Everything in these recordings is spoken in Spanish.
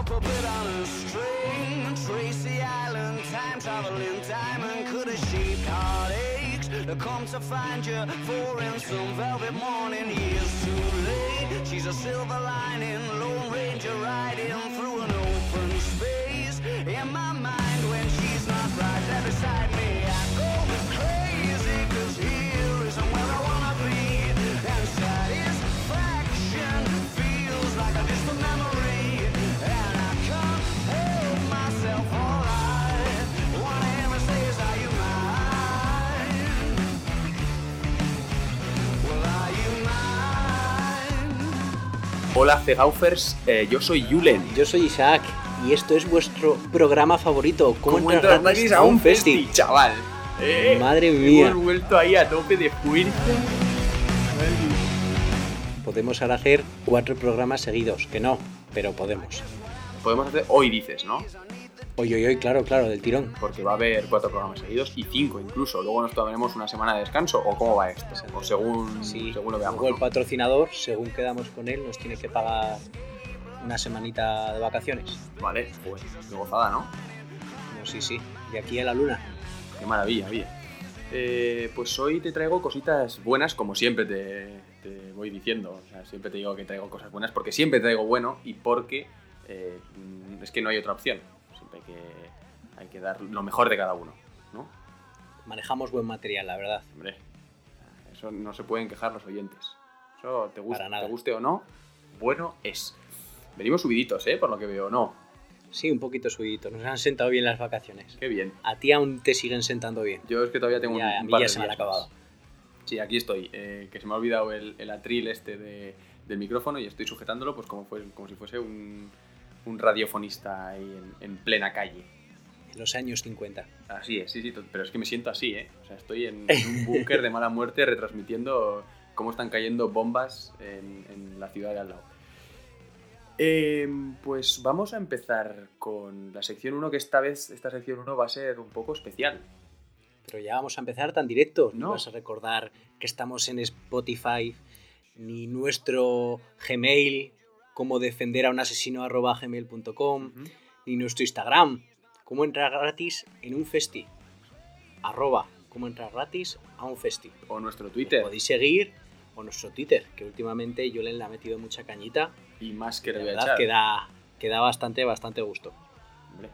a puppet on a string. Tracy Island, time traveling diamond. Could a sheep heartaches To come to find you? For in some velvet morning, years too late. She's a silver lining, Lone Ranger riding through an open space. In my mind, Hola Cegaufers, eh, yo soy Julen. Yo soy Isaac y esto es vuestro programa favorito. ¿Cómo, ¿Cómo entras gratis a un festi, chaval? Eh, Madre mía. Hemos vuelto ahí a tope de fuerza. Podemos ahora hacer cuatro programas seguidos, que no, pero podemos. Podemos hacer hoy, dices, ¿no? Hoy, hoy, claro, claro, del tirón. Porque va a haber cuatro programas seguidos y cinco incluso. Luego nos tomaremos una semana de descanso. ¿O cómo va esto? O según, Sí, según lo veamos. luego el ¿no? patrocinador, según quedamos con él, nos tiene que pagar una semanita de vacaciones. Vale, pues qué gozada, ¿no? No, sí, sí, de aquí a la luna. Qué maravilla, oye. Eh, pues hoy te traigo cositas buenas, como siempre te, te voy diciendo. O sea, siempre te digo que traigo cosas buenas porque siempre traigo bueno y porque eh, es que no hay otra opción. Hay que, dar lo mejor de cada uno, ¿no? Manejamos buen material, la verdad. Hombre, eso no se pueden quejar los oyentes. Eso te, nada. te guste o no, bueno es. Venimos subiditos, ¿eh? Por lo que veo, ¿no? Sí, un poquito subidito. Nos han sentado bien las vacaciones. Qué bien. A ti aún te siguen sentando bien. Yo es que todavía tengo un, Ya, a un mí par ya de se me han acabado. Sí, aquí estoy. eh, que se me ha olvidado el, el atril este de- del micrófono y estoy sujetándolo pues como, fue, como si fuese un, un radiofonista ahí en, en plena calle. En los años 50. Así es, sí, sí, pero es que me siento así, ¿eh? O sea, estoy en, en un búnker de mala muerte retransmitiendo cómo están cayendo bombas en, en la ciudad de al lado. Em, pues vamos a empezar con la sección 1, que esta vez, esta sección 1 va a ser un poco especial. Pero ya vamos a empezar tan directo. No vas a recordar que estamos en Spotify, ni nuestro Gmail, cómo defender a un asesino arroba gmail.com, ni nuestro Instagram, cómo entrar gratis en un festi. Arroba, cómo entrar gratis a un festi. O nuestro Nos Twitter. podéis seguir o nuestro Twitter, que últimamente yo le ha metido mucha cañita. Y más que La verdad echar. que da, que da bastante, bastante gusto. Hombre.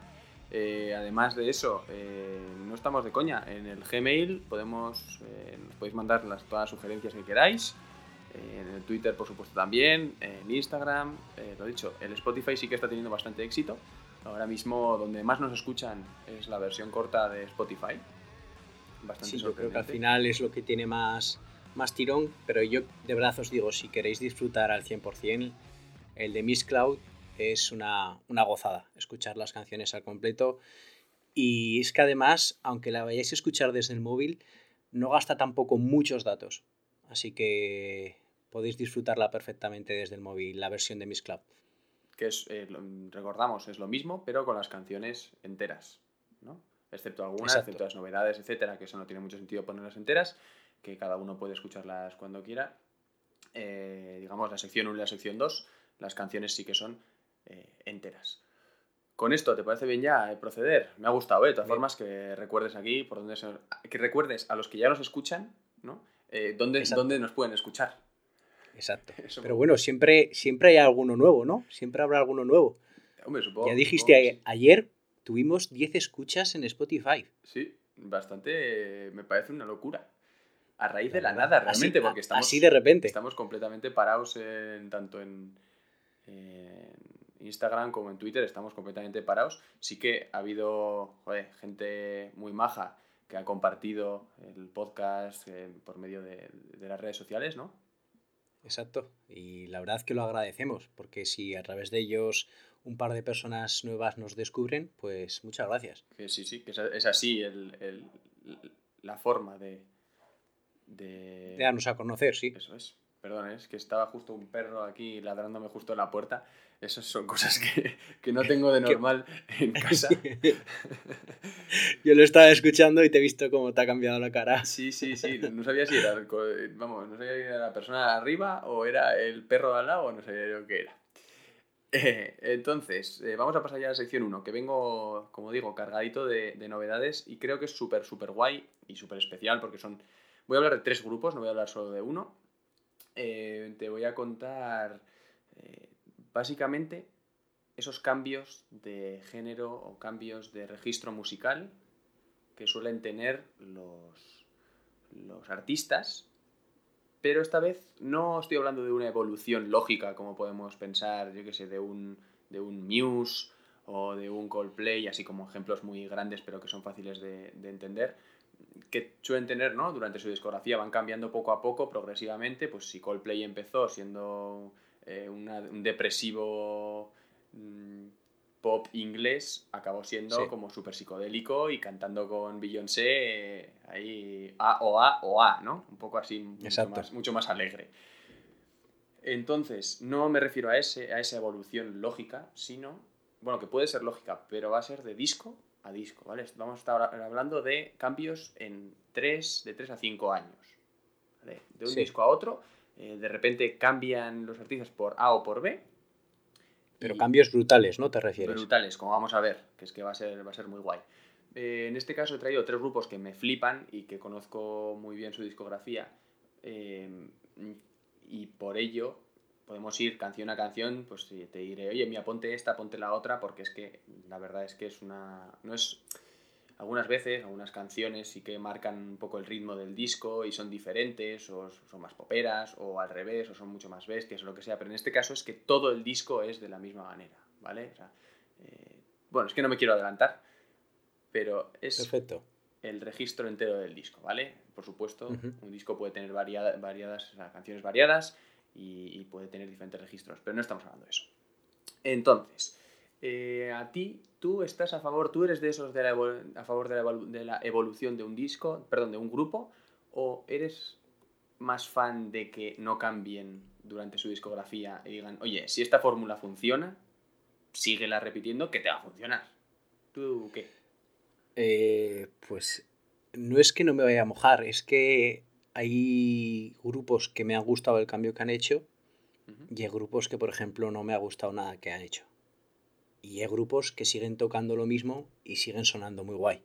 Eh, además de eso, eh, no estamos de coña. En el Gmail podemos, eh, nos podéis mandar las, todas las sugerencias que queráis. Eh, en el Twitter, por supuesto, también. En Instagram, eh, lo dicho, el Spotify sí que está teniendo bastante éxito. Ahora mismo, donde más nos escuchan es la versión corta de Spotify. Bastante Sí, yo creo que al final es lo que tiene más, más tirón, pero yo de verdad os digo, si queréis disfrutar al 100%, el de Miss Cloud es una, una gozada, escuchar las canciones al completo. Y es que además, aunque la vayáis a escuchar desde el móvil, no gasta tampoco muchos datos. Así que podéis disfrutarla perfectamente desde el móvil, la versión de Miss Cloud. Que es, eh, lo- recordamos, es lo mismo, pero con las canciones enteras, ¿no? Excepto algunas, Exacto. excepto las novedades, etcétera, que eso no tiene mucho sentido ponerlas enteras, que cada uno puede escucharlas cuando quiera. Eh, digamos, la sección 1 y la sección 2, las canciones sí que son eh, enteras. Con esto, ¿te parece bien ya proceder? Me ha gustado, ¿eh? De todas Bien. formas, que recuerdes aquí, por donde se- que recuerdes a los que ya nos escuchan, ¿no? Eh, dónde, dónde nos pueden escuchar. Exacto. Eso Pero bueno, siempre, siempre hay alguno nuevo, ¿no? Siempre habrá alguno nuevo. Hombre, supongo. Ya dijiste supongo a- ayer, tuvimos 10 escuchas en Spotify. Sí, bastante. me parece una locura. A raíz de la nada, Así- realmente, a- porque estamos, así de repente. estamos completamente parados en, tanto en, en Instagram como en Twitter, estamos completamente parados. Sí que ha habido joder, gente muy maja que ha compartido el podcast eh, por medio de, de las redes sociales, ¿no? Exacto. Y la verdad que lo agradecemos, porque si a través de ellos un par de personas nuevas nos descubren, pues muchas gracias. Que sí, sí, que es, es así el- el- la forma de, de, De darnos a conocer, sí. Eso es. Perdón, es que estaba justo un perro aquí ladrándome justo en la puerta. Esas son cosas que, que no tengo de normal en casa. Yo lo estaba escuchando y te he visto cómo te ha cambiado la cara. Sí, sí, sí. No sabía si era, el vamos, no sabía si era la persona arriba o era el perro de al lado o no sabía yo qué era. Eh, entonces, eh, vamos a pasar ya a la sección 1, que vengo, como digo, cargadito de, de novedades y creo que es súper, súper guay y súper especial porque son... Voy a hablar de tres grupos, no voy a hablar solo de uno. Eh, te voy a contar básicamente esos cambios de género o cambios de registro musical que suelen tener los, los artistas pero esta vez no estoy hablando de una evolución lógica como podemos pensar, yo que sé, de un, de un Muse o de un Coldplay, así como ejemplos muy grandes pero que son fáciles de, de entender, que suelen tener, ¿no? Durante su discografía van cambiando poco a poco, progresivamente, pues si Coldplay empezó siendo eh, una- un depresivo mm, pop inglés, acabó siendo Sí. como súper psicodélico y cantando con Beyoncé eh, ahí A o A o A, ¿no? Un poco así, mucho más, mucho más alegre. Entonces, no me refiero a, ese, a esa evolución lógica, sino, bueno, que puede ser lógica, pero va a ser de disco a disco, ¿vale? Vamos a estar hablando de cambios en 3, de 3 a 5 años, ¿vale? De un Sí. disco a otro, eh, de repente cambian los artistas por A o por B. Pero cambios brutales, ¿no te refieres? brutales, como vamos a ver, que es que va a ser, va a ser muy guay. Eh, en este caso he traído tres grupos que me flipan y que conozco muy bien su discografía. eh, y por ello podemos ir canción a canción, pues te diré, oye, mira, ponte esta, ponte la otra, porque es que la verdad es que es una... No es... Algunas veces, algunas canciones sí que marcan un poco el ritmo del disco y son diferentes, o son más poperas, o al revés, o son mucho más bestias, o lo que sea, pero en este caso es que todo el disco es de la misma manera, ¿vale? O sea, eh, bueno, es que no me quiero adelantar, pero es Perfecto. el registro entero del disco, ¿vale? Por supuesto, un disco puede tener variada- variadas, o sea, canciones variadas y, y puede tener diferentes registros, pero no estamos hablando de eso. Entonces, eh, a ti, tú estás a favor, tú eres de esos de la a favor de la, de la evolución de un disco, perdón, de un grupo, o eres más fan de que no cambien durante su discografía y digan, oye, si esta fórmula funciona, síguela repitiendo que te va a funcionar. ¿Tú qué? Eh, pues no es que no me vaya a mojar, es que hay grupos que me han gustado el cambio que han hecho y hay grupos que, por ejemplo, no me ha gustado nada que han hecho. Y hay grupos que siguen tocando lo mismo y siguen sonando muy guay.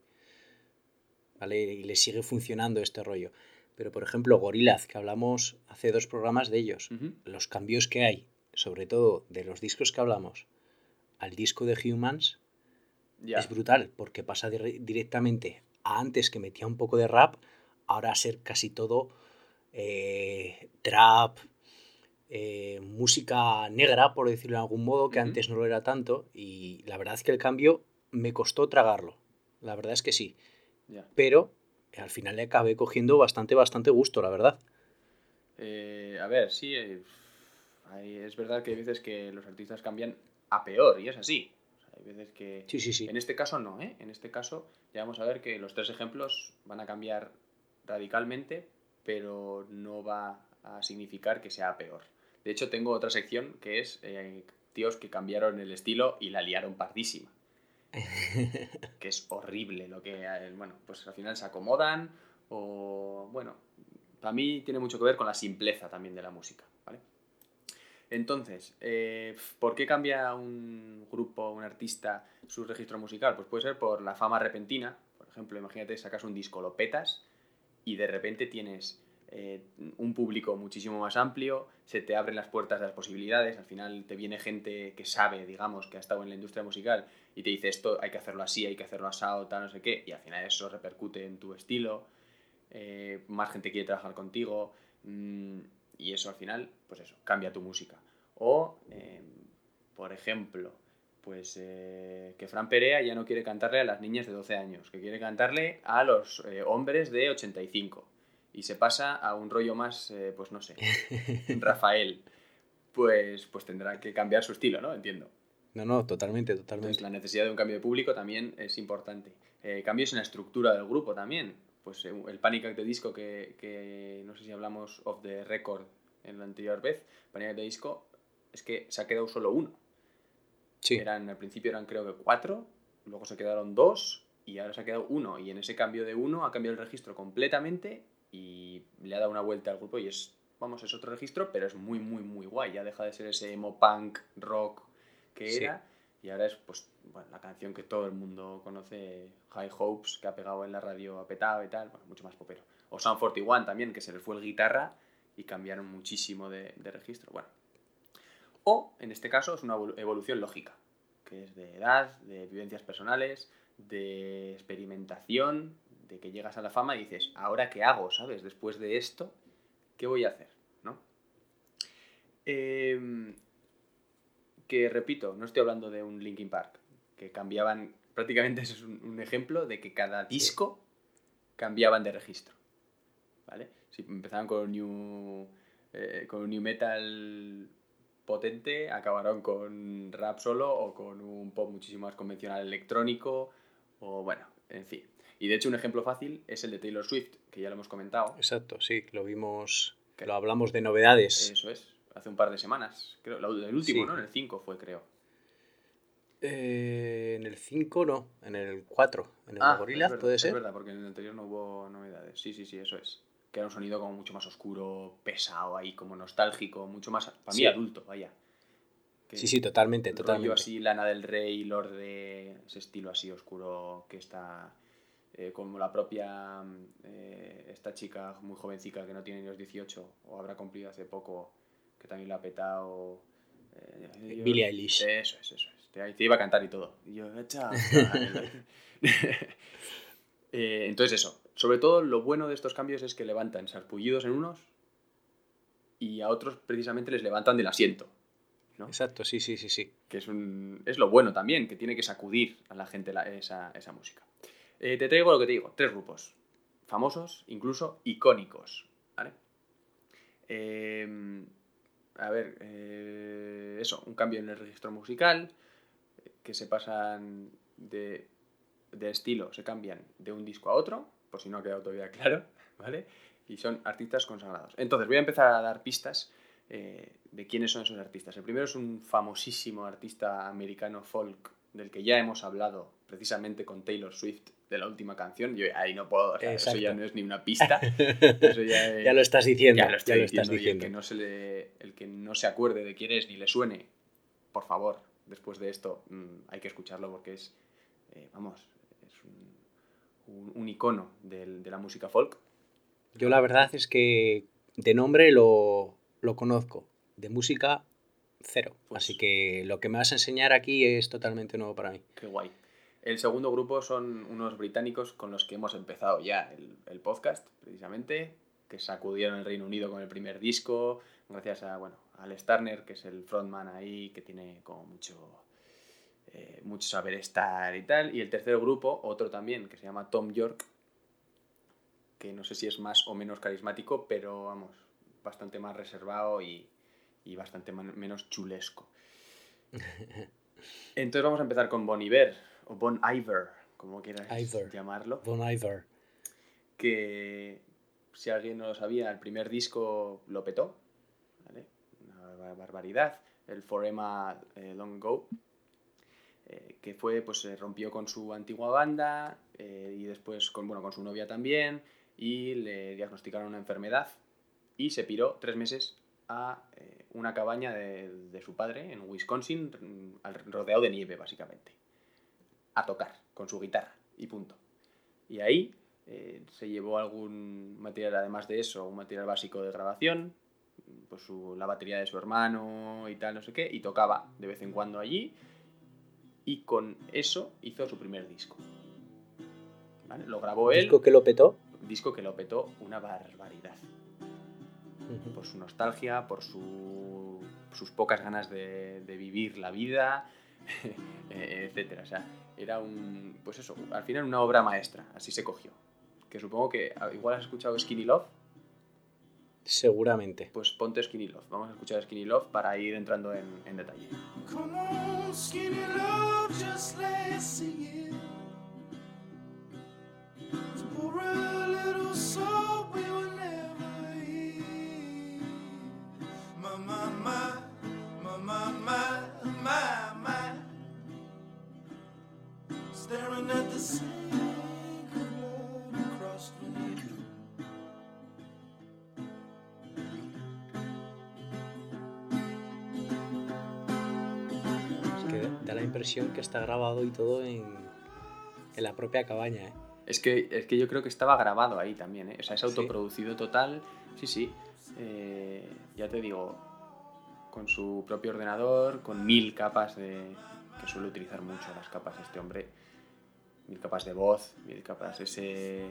¿Vale? Y les sigue funcionando este rollo. Pero, por ejemplo, Gorillaz, que hablamos hace dos programas de ellos, los cambios que hay, sobre todo de los discos que hablamos al disco de Humans, es brutal, porque pasa dire- directamente a antes que metía un poco de rap, ahora a ser casi todo eh, trap, eh, música negra, por decirlo de algún modo, que antes no lo era tanto, y la verdad es que el cambio me costó tragarlo, la verdad es que sí, pero al final le acabé cogiendo bastante, bastante gusto, la verdad. Eh, a ver, sí, eh, es verdad que hay veces que los artistas cambian a peor, y es así. O sea, hay veces que... Sí, sí, sí. En este caso no, ¿eh? En este caso ya vamos a ver que los tres ejemplos van a cambiar radicalmente, pero no va a significar que sea peor. De hecho, tengo otra sección que es eh, tíos que cambiaron el estilo y la liaron pardísima. que es horrible lo que, eh, bueno, pues al final se acomodan o, bueno, para mí tiene mucho que ver con la simpleza también de la música, ¿vale? Entonces, eh, ¿por qué cambia un grupo, un artista, su registro musical? Pues puede ser por la fama repentina. Por ejemplo, imagínate, sacas un disco, lo petas y de repente tienes eh, un público muchísimo más amplio, se te abren las puertas de las posibilidades, al final te viene gente que sabe, digamos, que ha estado en la industria musical y te dice esto hay que hacerlo así, hay que hacerlo asado, tal, no sé qué, y al final eso repercute en tu estilo, eh, más gente quiere trabajar contigo, mm, y eso al final, pues eso, cambia tu música. O, eh, por ejemplo, pues eh, que Fran Perea ya no quiere cantarle a las niñas de 12 años, que quiere cantarle a los hombres de 85. Y se pasa a un rollo más, eh, pues no sé, Rafael. Pues, pues tendrá que cambiar su estilo, ¿no? Entiendo. No, no, totalmente, Entonces totalmente. la necesidad de un cambio de público también es importante. Eh, cambios en la estructura del grupo también. Pues eh, el Panic Act de Disco que, que no sé si hablamos of the record en la anterior vez, Panic Act de Disco es que se ha quedado solo uno. Sí, Eran, al principio eran creo que cuatro, luego se quedaron dos y ahora se ha quedado uno. Y en ese cambio de uno ha cambiado el registro completamente y le ha dado una vuelta al grupo y es, vamos, es otro registro, pero es muy, muy, muy guay. Ya deja de ser ese emo punk, rock que Sí. era. Y ahora es pues bueno, la canción que todo el mundo conoce, High Hopes, que ha pegado en la radio, ha petado y tal, bueno, mucho más popero. O Sound 41 también, que se les fue el guitarra y cambiaron muchísimo de, de registro. Bueno. O, en este caso, es una evolu- evolución lógica, que es de edad, de vivencias personales, de experimentación, de que llegas a la fama y dices, ¿ahora qué hago? ¿Sabes? Después de esto, ¿qué voy a hacer? ¿No? Em, que repito, no estoy hablando de un Linkin Park, que cambiaban, prácticamente ese es un, un ejemplo de que cada disco cambiaban de registro. ¿Vale? Si empezaban con un new, eh, con un new metal potente, acabaron con rap solo o con un pop muchísimo más convencional electrónico, o bueno, en fin. Y de hecho un ejemplo fácil es el de Taylor Swift, que ya lo hemos comentado. Exacto, sí, lo vimos, lo hablamos de novedades. Eso es, hace un par de semanas. Creo, el último, Sí. ¿no? En el 5 fue, creo. Eh, en el 5 no, en el 4, en el Ah, es verdad, puede Es ser. verdad, porque en el anterior no hubo novedades. Sí, sí, sí, eso es. Que era un sonido como mucho más oscuro, pesado ahí, como nostálgico, mucho más, para mí, Sí. adulto, vaya. Que Sí, sí, totalmente, rollo totalmente. así, Lana del Rey, Lord de ese estilo así oscuro que está eh, como la propia eh, esta chica muy jovencica que no tiene ni los 18 o habrá cumplido hace poco que también la ha petado eh, Billie Eilish. eso es, eso es. Te, te iba a cantar y todo. Y yo, "Chao". Eh, entonces eso, sobre todo lo bueno de estos cambios es que levantan sarpullidos en unos y a otros precisamente les levantan del asiento. ¿no? Exacto, sí, sí, sí, sí. que es, un, es lo bueno también, que tiene que sacudir a la gente la- esa, esa música. Eh, te traigo lo que te digo, tres grupos, famosos, incluso icónicos. Eh, a ver, eh, eso, un cambio en el registro musical, que se pasan de, de estilo, se cambian de un disco a otro, por si no ha quedado todavía claro, ¿vale? Y son artistas consagrados. Entonces, voy a empezar a dar pistas eh, de quiénes son esos artistas. El primero es un famosísimo artista americano folk del que ya hemos hablado precisamente con Taylor Swift de la última canción. Yo ahí no puedo, o sea, eso ya no es ni una pista. Eso ya, es- Ya lo estás diciendo, ya lo estás diciendo, el que, no se le, el que no se acuerde de quién es ni le suene, por favor, después de esto mm, hay que escucharlo porque es, eh, vamos, es un, un- un icono del- de la música folk. Yo la verdad es que de nombre lo, lo conozco, de música cero. Pues- Así que lo que me vas a enseñar aquí es totalmente nuevo para mí. Qué guay. El segundo grupo son unos británicos con los que hemos empezado ya el, el podcast, precisamente, que sacudieron el Reino Unido con el primer disco, gracias a, bueno, Al Starner, que es el frontman ahí, que tiene como mucho, eh, mucho saber estar y tal. Y el tercer grupo, otro también, que se llama Tom York, que no sé si es más o menos carismático, pero vamos, bastante más reservado y, y bastante menos chulesco. Entonces vamos a empezar con Bon Iver, o Bon Iver, como quieras Iver. llamarlo, Bon Iver. que si alguien no lo sabía, el primer disco lo petó, ¿vale? Una bar- barbaridad, el Forema eh, Long Go, eh, que fue, pues se rompió con su antigua banda eh, y después con, bueno, con su novia también y le diagnosticaron una enfermedad y se piró tres meses a una cabaña de, de su padre en Wisconsin, rodeado de nieve básicamente, a tocar con su guitarra y punto. Y ahí eh, se llevó algún material, además de eso, un material básico de grabación, pues su- la batería de su hermano y tal, no sé qué, y tocaba de vez en cuando allí, y con eso hizo su primer disco. ¿Vale? Lo grabó él, ¿Disco que lo petó? disco que lo petó una barbaridad por su nostalgia, por su- sus pocas ganas de, de vivir la vida, etcétera. O sea, era un, pues eso, al final una obra maestra, así se cogió. Que supongo que ah, igual has escuchado Skinny Love, Seguramente. pues ponte Skinny Love. Vamos a escuchar Skinny Love para ir entrando en, en detalle. Come on, skinny love, just let's sing it. To pour a little salt Staring at the of blood across beneath. impresión que está grabado y todo en, en la propia cabaña, ¿eh? Es que, es que yo creo que estaba grabado ahí también, ¿eh? O sea, es Sí. autoproducido total. Sí, sí. Eh, ya te digo, con su propio ordenador, con mil capas de... que suele utilizar mucho las capas este hombre. Mil capas de voz, mil capas, ese...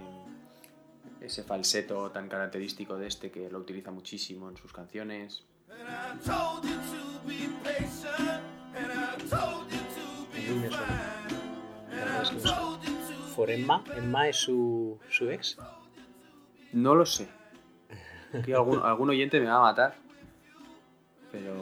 ese falseto tan característico de este que lo utiliza muchísimo en sus canciones. ¿For Emma? ¿Emma es su, su ex? No lo sé. Aquí algún, algún oyente me va a matar. Pero...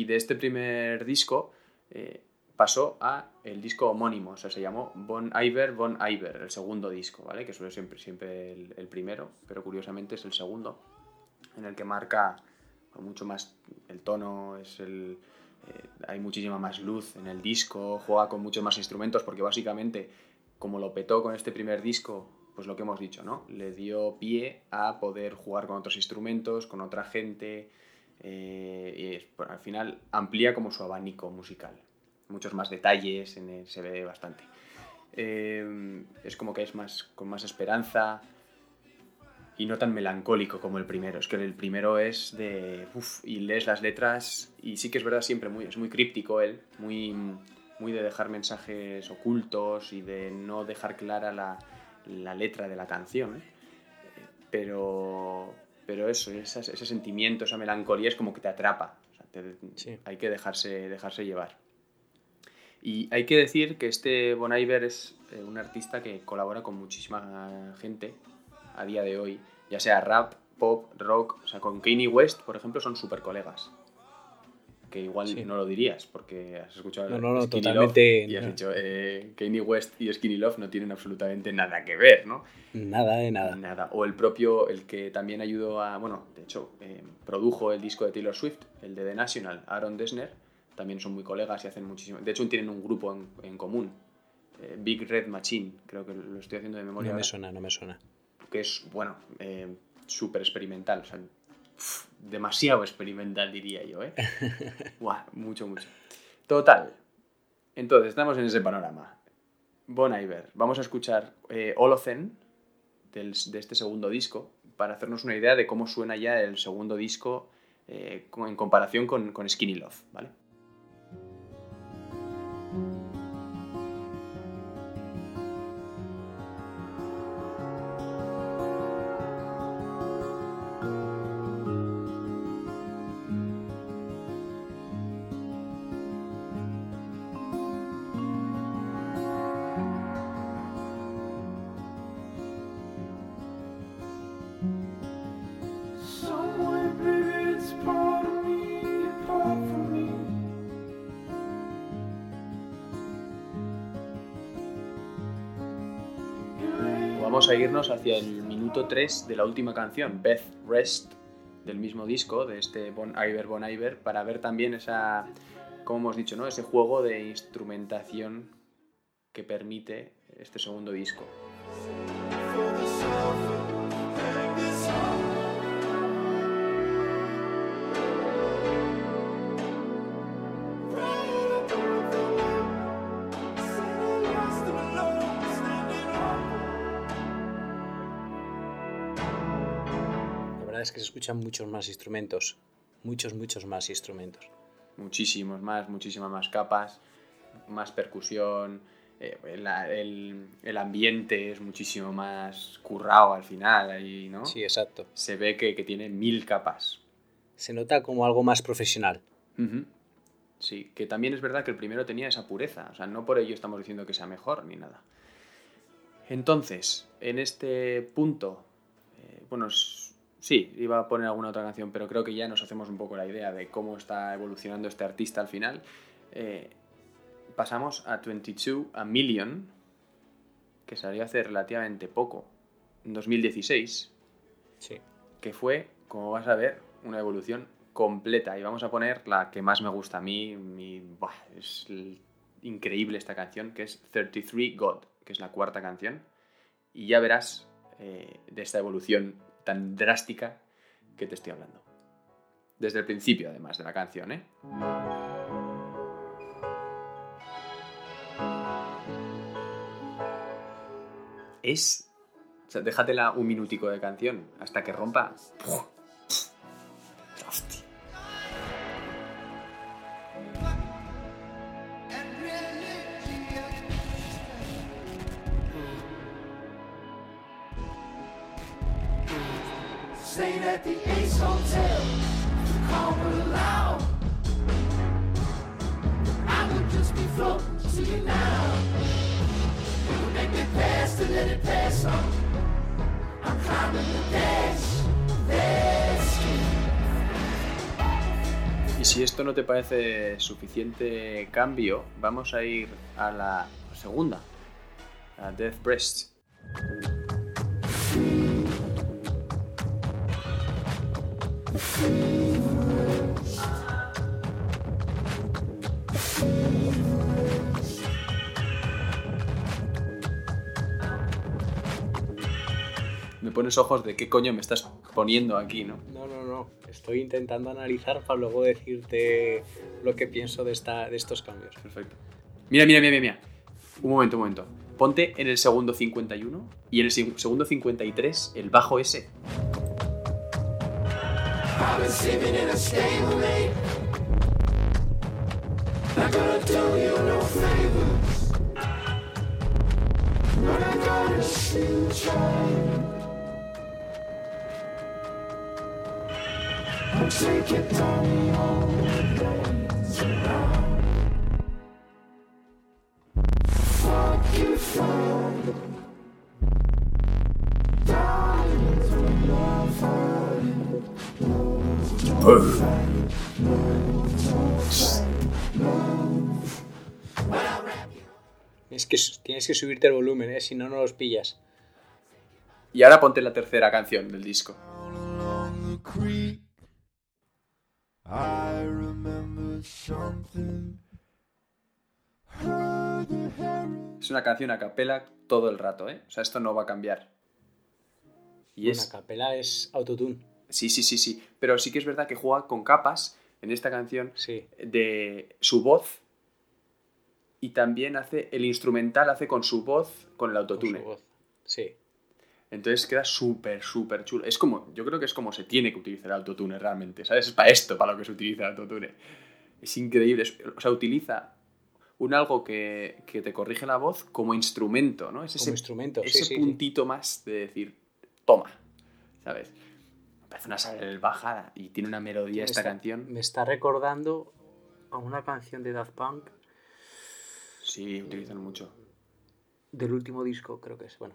Y de este primer disco eh, pasó a el disco homónimo, o sea, se llamó Bon Iver, Bon Iver, el segundo disco, ¿vale? Que suele siempre, siempre el, el primero, pero curiosamente es el segundo, en el que marca mucho más el tono, es el, eh, hay muchísima más luz en el disco, juega con muchos más instrumentos, porque básicamente, como lo petó con este primer disco, pues lo que hemos dicho, ¿no? Le dio pie a poder jugar con otros instrumentos, con otra gente, eh, y es- al final amplía como su abanico musical. Muchos más detalles, en él se ve bastante. Eh, es como que es más con más esperanza y no tan melancólico como el primero. Es que el primero es de... uf, y lees las letras y sí que es verdad siempre, muy, es muy críptico él, muy, muy de dejar mensajes ocultos y de no dejar clara la, la letra de la canción. ¿eh? Pero, pero eso, esas- ese sentimiento, esa melancolía es como que te atrapa. O sea, te- Sí. Hay que dejarse, dejarse llevar. Y hay que decir que este Bon Iver es eh, un artista que colabora con muchísima gente a día de hoy, ya sea rap, pop, rock, o sea, con Kanye West, por ejemplo, son súper colegas. Que igual Sí. no lo dirías, porque has escuchado No, no, no, Skinny totalmente Love y has dicho, eh, Kanye West y Skinny Love no tienen absolutamente nada que ver, ¿no? Nada de nada. Nada. O el propio, el que también ayudó a, bueno, de hecho, eh, produjo el disco de Taylor Swift, el de The National, Aaron Dessner, también son muy colegas y hacen muchísimo. De hecho, tienen un grupo en, en común, eh, Big Red Machine, creo que lo estoy haciendo de memoria, No me ahora, suena, no me suena. que es, bueno, súper experimental, o sea, demasiado experimental diría yo, ¿eh? Buah, mucho, mucho. Total. Entonces, estamos en ese panorama. Bon Iver. Vamos a escuchar eh, Holocene del- de este segundo disco para hacernos una idea de cómo suena ya el segundo disco eh, en comparación con, con Skinny Love, ¿vale? A irnos hacia el minuto 3 de la última canción, Beth Rest, del mismo disco, de este Bon Iver Bon Iver, para ver también esa, como hemos dicho, ¿no? ese juego de instrumentación que permite este segundo disco. Escuchan muchos más instrumentos. Muchos, muchos más instrumentos. Muchísimos más, muchísimas más capas, más percusión, eh, el, el- el ambiente es muchísimo más currado al final, ahí, ¿no? Sí, exacto. Se ve que, que tiene mil capas. Se nota como algo más profesional. Sí, que también es verdad que el primero tenía esa pureza, o sea, no por ello estamos diciendo que sea mejor ni nada. Entonces, en este punto, eh, bueno, sí, iba a poner alguna otra canción, pero creo que ya nos hacemos un poco la idea de cómo está evolucionando este artista al final. Eh, pasamos a 22 a Million, que salió hace relativamente poco, en 2016 Sí. que fue, como vas a ver, una evolución completa. Y vamos a poner la que más me gusta a mí, mi- buah, es increíble esta canción, que es 33 God, que es la cuarta canción. y ya verás eh, de esta evolución tan drástica que te estoy hablando. Desde el principio, además, de la canción, ¿eh? Es... O sea, déjatela un minutico de canción hasta que rompa. Hostia. Te parece suficiente cambio, vamos a ir a la segunda, a Death Breast. Me pones ojos de qué coño me estás poniendo aquí, ¿no? No, no, no. Estoy intentando analizar para luego decirte lo que pienso de, esta, de estos cambios. Perfecto. Mira, mira, mira, mira. Un momento, un momento. Ponte en el segundo 51 y en el seg- segundo 53 el bajo ese. I've been sleeping in a stablemate. Not gonna do you no favors. But I gotta shoot you. I'll Es que tienes que subirte el volumen, ¿eh? si no, no los pillas. Y ahora ponte la tercera canción del disco. I remember something. Es una canción a capela todo el rato, ¿eh? O sea, esto no va a cambiar. Y Una es... capela es autotune. Sí, sí, sí, sí. Pero sí que es verdad que juega con capas en esta canción Sí. de su voz y también hace el instrumental, hace con su voz, con el con autotune. su voz. Sí. Entonces queda súper, súper chulo. Es como, yo creo que es como se tiene que utilizar el autotune realmente, ¿sabes? Es para esto, para lo que se utiliza el autotune. Es increíble. es- o sea, utiliza un algo que, que te corrige la voz como instrumento, ¿no? Es Como ese, instrumento, sí, ese sí, sí. puntito más de decir, toma, ¿sabes? Me parece una salvajada y tiene una melodía Me esta está- canción. Me está recordando a una canción de Daft Punk Sí, utilizan mucho. del último disco, creo que es. Bueno,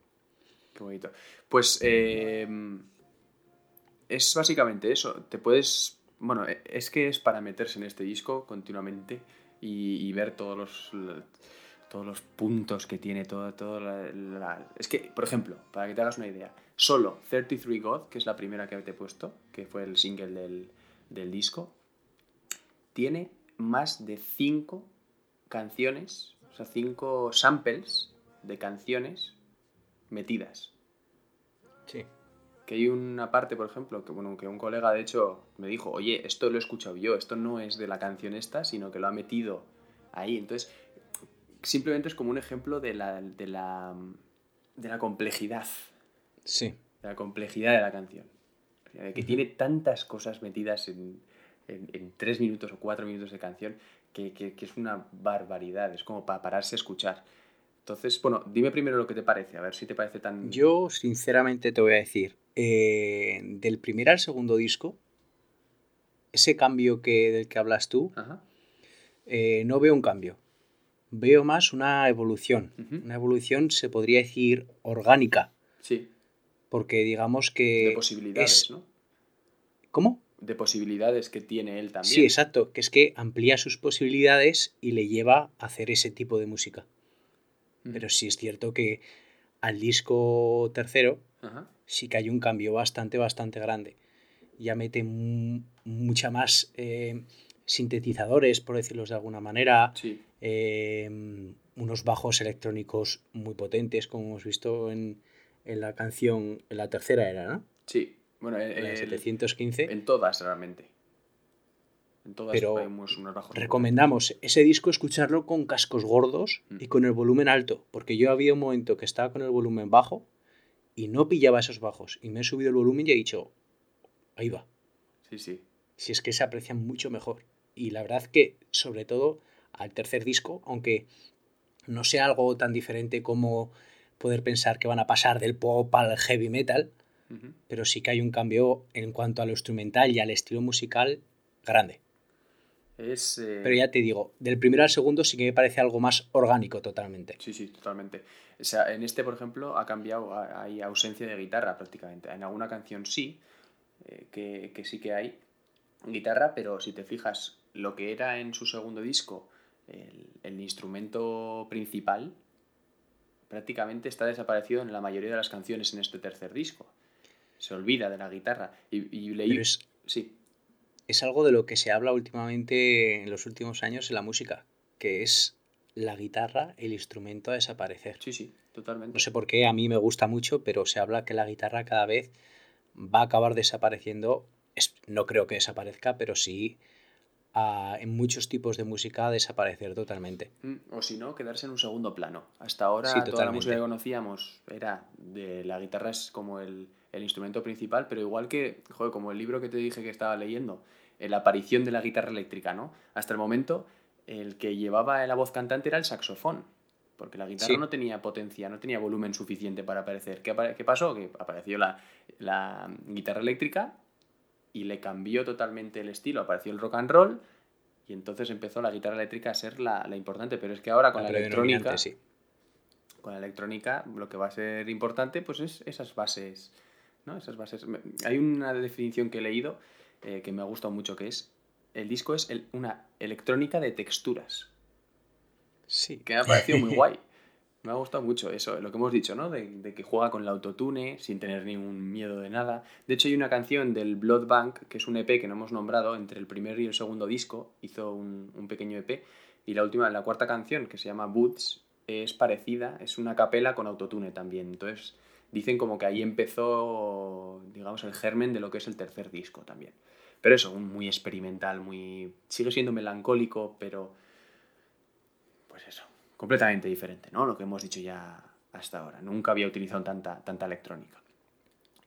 Qué bonito. Pues eh, es básicamente eso. Te puedes. Bueno, e- es que es para meterse en este disco continuamente y, ver todos los. todos los puntos que tiene, todo, todo la- Es que, por ejemplo, para que te hagas una idea, solo 33 God, que es la primera que te he puesto, que fue el single del, del disco, tiene más de 5 canciones, o sea, 5 samples de canciones metidas. Sí. Que hay una parte, por ejemplo, que, bueno, que un colega de hecho me dijo, oye, esto lo he escuchado yo, esto no es de la canción esta, sino que lo ha metido ahí. Entonces, simplemente es como un ejemplo de la, de la, de la complejidad, Sí. de la complejidad de la canción. O sea, de que tiene tantas cosas metidas en, en, en tres minutos o cuatro minutos de canción que, que- que es una barbaridad, es como para pararse a escuchar. Entonces, bueno, dime primero lo que te parece, a ver si te parece tan... Yo, sinceramente, te voy a decir, eh, del primer al segundo disco, ese cambio que, del que hablas tú, Ajá. eh, no veo un cambio. Veo más una evolución. Una evolución, se podría decir, orgánica. Sí, porque digamos que... de posibilidades, es- ¿no? ¿Cómo? De posibilidades que tiene él también. Sí, exacto, que es que amplía sus posibilidades y le lleva a hacer ese tipo de música. Pero sí es cierto que al disco tercero Ajá. sí que hay un cambio bastante, bastante grande. Ya mete mu- mucha más eh, sintetizadores, por decirlo de alguna manera, Sí, eh, unos bajos electrónicos muy potentes, como hemos visto en, en la canción, en la tercera era, ¿no? sí. Bueno, En el- 715. en todas realmente. En todas Pero unos bajos. Recomendamos ese disco escucharlo con cascos gordos Mm. y con el volumen alto, porque yo había un momento que estaba con el volumen bajo y no pillaba esos bajos y me he subido el volumen y he dicho, ahí va. Sí, sí. si es que se aprecian mucho mejor. Y la verdad que, sobre todo, al tercer disco, aunque no sea algo tan diferente como poder pensar que van a pasar del pop al heavy metal, pero sí que hay un cambio en cuanto a lo instrumental y al estilo musical grande. Es. eh, Pero ya te digo, del primero al segundo sí que me parece algo más orgánico totalmente. Sí, sí, totalmente. O sea, en este, por ejemplo, ha cambiado, ha- hay ausencia de guitarra prácticamente. En alguna canción sí, eh, que, que sí que hay guitarra, pero si te fijas, lo que era en su segundo disco el, el instrumento principal, prácticamente está desaparecido en la mayoría de las canciones en este tercer disco. Se olvida de la guitarra. Y, y leí... Pero es, Sí, es algo de lo que se habla últimamente en los últimos años en la música, que es la guitarra, el instrumento a desaparecer. sí, sí, totalmente. No sé por qué, a mí me gusta mucho, pero se habla que la guitarra cada vez va a acabar desapareciendo. Es- no creo que desaparezca, pero sí ah, en muchos tipos de música desaparecer totalmente. Mm, O si no, quedarse en un segundo plano. Hasta ahora Sí, toda la música que conocíamos era de la guitarra es como el, el instrumento principal, pero igual que, joder, como el libro que te dije que estaba leyendo, eh, la aparición de la guitarra eléctrica, ¿no? Hasta el momento, el que llevaba la voz cantante era el saxofón, porque la guitarra Sí. no tenía potencia, no tenía volumen suficiente para aparecer. ¿Qué, apare- qué pasó? Que apareció la, la guitarra eléctrica y le cambió totalmente el estilo, apareció el rock and roll. Y entonces empezó la guitarra eléctrica a ser la, la importante, pero es que ahora con la, electrónica, sí. con la electrónica lo que va a ser importante pues es esas bases, ¿no? Esas bases. Hay una definición que he leído eh, que me ha gustado mucho que es el disco es el- una electrónica de texturas, Sí. que me ha parecido muy guay. Me ha gustado mucho eso, lo que hemos dicho, ¿no? De, de que juega con el autotune sin tener ningún miedo de nada. De hecho, hay una canción del Blood Bank, que es un EP que no hemos nombrado, entre el primer y el segundo disco, hizo un, un pequeño EP. Y la última, la cuarta canción, que se llama Boots, es parecida, es una capela con autotune también. Entonces, dicen como que ahí empezó, digamos, el germen de lo que es el tercer disco también. Pero eso, muy experimental, muy. Sigue siendo melancólico, pero. Pues eso, completamente diferente, ¿no? Lo que hemos dicho ya hasta ahora. Nunca había utilizado tanta, tanta electrónica.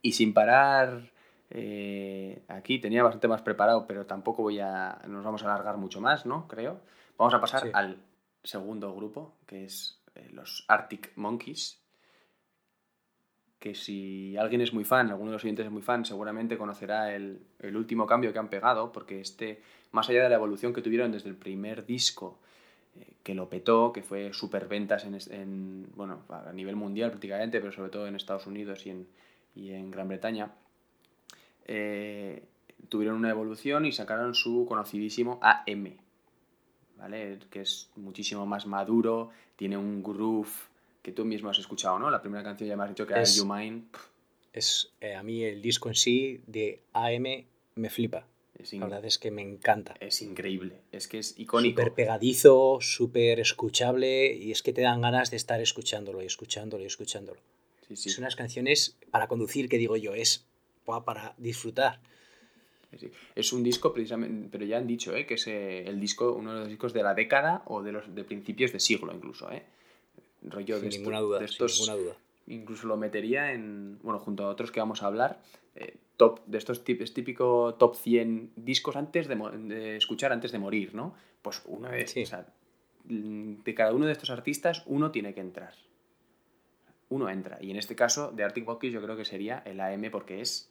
Y sin parar. eh, aquí tenía bastante más preparado, pero tampoco voy a. Nos vamos a alargar mucho más, ¿no? Creo. Vamos a pasar Sí. al segundo grupo, que es eh, los Arctic Monkeys. Que si alguien es muy fan, alguno de los oyentes es muy fan, seguramente conocerá el, el último cambio que han pegado, porque este, más allá de la evolución que tuvieron desde el primer disco, eh, que lo petó, que fue superventas en, en, bueno, a nivel mundial prácticamente, pero sobre todo en Estados Unidos y en, y en Gran Bretaña, eh, tuvieron una evolución y sacaron su conocidísimo AM, ¿vale? Que es muchísimo más maduro, tiene un groove que tú mismo has escuchado, ¿no? La primera canción ya me has dicho que Es- You Mine. Es, eh, a mí el disco en sí de AM me flipa. Es, La verdad es que me encanta. es increíble, es que es icónico. Súper pegadizo, súper escuchable y es que te dan ganas de estar escuchándolo y escuchándolo y escuchándolo. Sí, sí. Es unas canciones para conducir, que digo yo, es pa- para disfrutar. Sí, sí. Es un disco precisamente, pero ya han dicho ¿eh? que es eh, el disco, uno de los discos de la década o de los de principios de siglo incluso, ¿eh? Rollo sin de, ninguna duda, de sin estos, ninguna duda. incluso lo metería en, bueno, junto a otros que vamos a hablar, eh, top, de estos es típico top 100 discos antes de, de escuchar antes de morir, ¿no? Pues de, Sí. o sea, mm, de cada uno de estos artistas, uno tiene que entrar. Uno entra. Y en este caso, de Arctic Monkeys, yo creo que sería el AM porque es.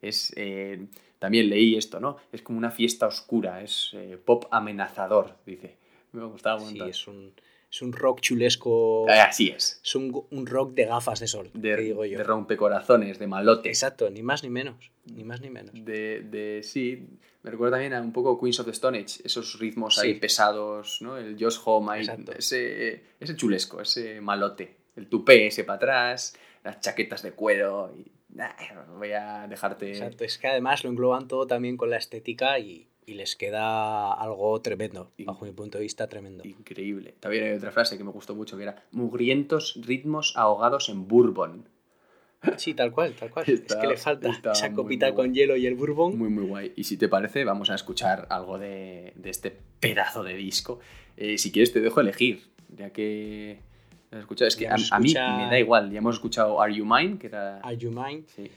Es. eh, también leí esto, ¿no? Es como una fiesta oscura, es eh, pop amenazador, dice. Me gustaba un Sí, montón. es un, es un rock chulesco. Eh, Así es. Es un, un rock de gafas de sol, De, que digo yo. de rompecorazones, de malote. Exacto, ni más ni menos. Ni más ni menos. De, de- sí, me recuerda también a un poco Queens of the Stone Age, esos ritmos ahí pesados, ¿no? El Josh Home ahí, Exacto. ese, ese chulesco, ese malote. El tupé ese para atrás, las chaquetas de cuero y... nah, voy a dejarte... Exacto, es que además lo engloban todo también con la estética y, y les queda algo tremendo, bajo mi punto de vista, tremendo. Increíble. También hay otra frase que me gustó mucho que era mugrientos ritmos ahogados en bourbon. Sí, tal cual, tal cual. Está- es que le falta esa copita muy con hielo y el bourbon. Muy, muy guay. Y si te parece, vamos a escuchar algo de, de este pedazo de disco. Eh, si quieres, te dejo elegir, ya que lo has escuchado. Es que a, mí me da igual. Ya hemos escuchado Are You Mine, que era. Are You Mine? Sí.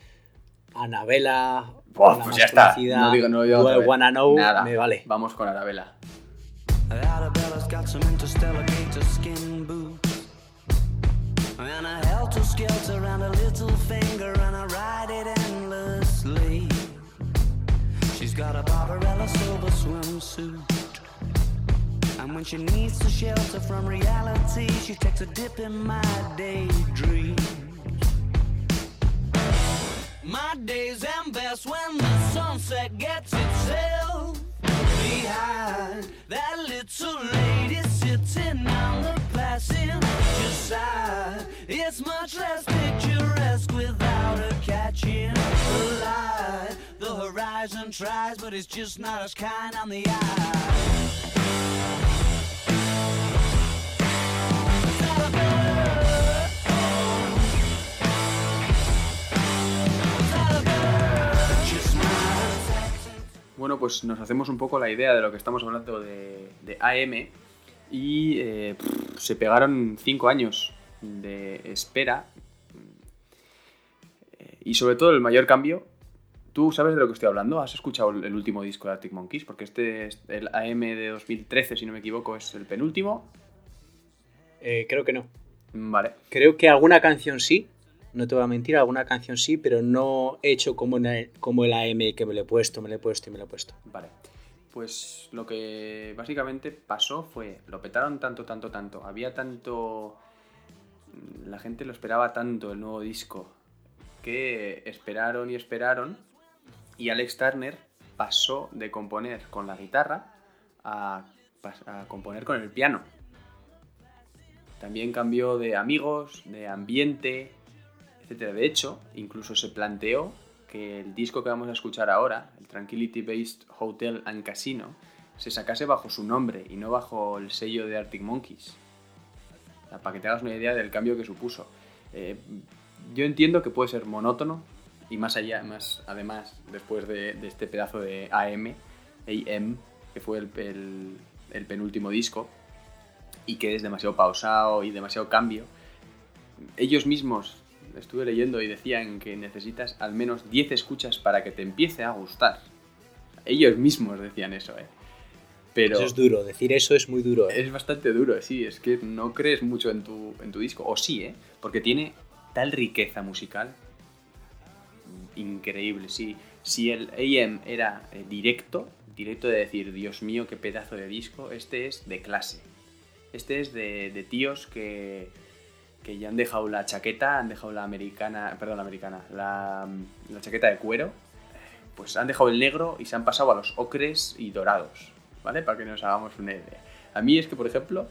Anabela, Buah, pues ya está. conocida, No digo, no digo otra I vez. Wanna Know, Nada. me vale. Vamos con Arabella. Arabella's got some interstellar gator skin boots. And a helter skelter and a little finger, and I ride it endlessly. She's got a Barbarella silver swimsuit. And when she needs to shelter from reality, she takes a dip in my daydream. My days end best when the sunset gets itself behind that little lady sitting on the passenger side. It's much less picturesque without her catching the light. The horizon tries, but it's just not as kind on the eye. Bueno, pues nos hacemos un poco la idea de lo que estamos hablando de, AM. Y eh, se pegaron cinco años de espera. Eh, Y sobre todo el mayor cambio. ¿Tú sabes de lo que estoy hablando? ¿Has escuchado el último disco de Arctic Monkeys? Porque este, es el AM de 2013, si no me equivoco, es el penúltimo. Eh, creo que no. Mm, Vale. Creo que alguna canción sí, no te voy a mentir, alguna canción sí, pero no he hecho como, el- como el AM que me lo he puesto, me lo he puesto y me lo he puesto. Vale. Pues lo que básicamente pasó fue, lo petaron tanto, tanto, tanto. Había tanto... La gente lo esperaba tanto, el nuevo disco, que esperaron y esperaron. Y Alex Turner pasó de componer con la guitarra a, componer con el piano. También cambió de amigos, de ambiente, etcétera. De hecho, incluso se planteó que el disco que vamos a escuchar ahora, el Tranquility Based Hotel and Casino, se sacase bajo su nombre y no bajo el sello de Arctic Monkeys. O sea, para que te hagas una idea del cambio que supuso. Eh, yo entiendo que puede ser monótono y más allá, más además, después de, de este pedazo de AM, AM, que fue el, el- el penúltimo disco, y que es demasiado pausado y demasiado cambio. Ellos mismos, estuve leyendo y decían que necesitas al menos 10 escuchas para que te empiece a gustar. Ellos mismos decían eso, ¿eh? Pero Eso es duro, decir eso es muy duro. ¿eh? es bastante duro, sí, es que no crees mucho en tu, en tu disco, o sí, ¿eh? Porque tiene tal riqueza musical. Increíble, sí. Si el AM era eh, directo, directo de decir, Dios mío, qué pedazo de disco, este es de clase. Este es de, de tíos que, que ya han dejado la chaqueta, han dejado la americana, perdón, la americana, la, la chaqueta de cuero, pues han dejado el negro y se han pasado a los ocres y dorados, ¿vale? Para que nos hagamos una idea. A mí es que, por ejemplo,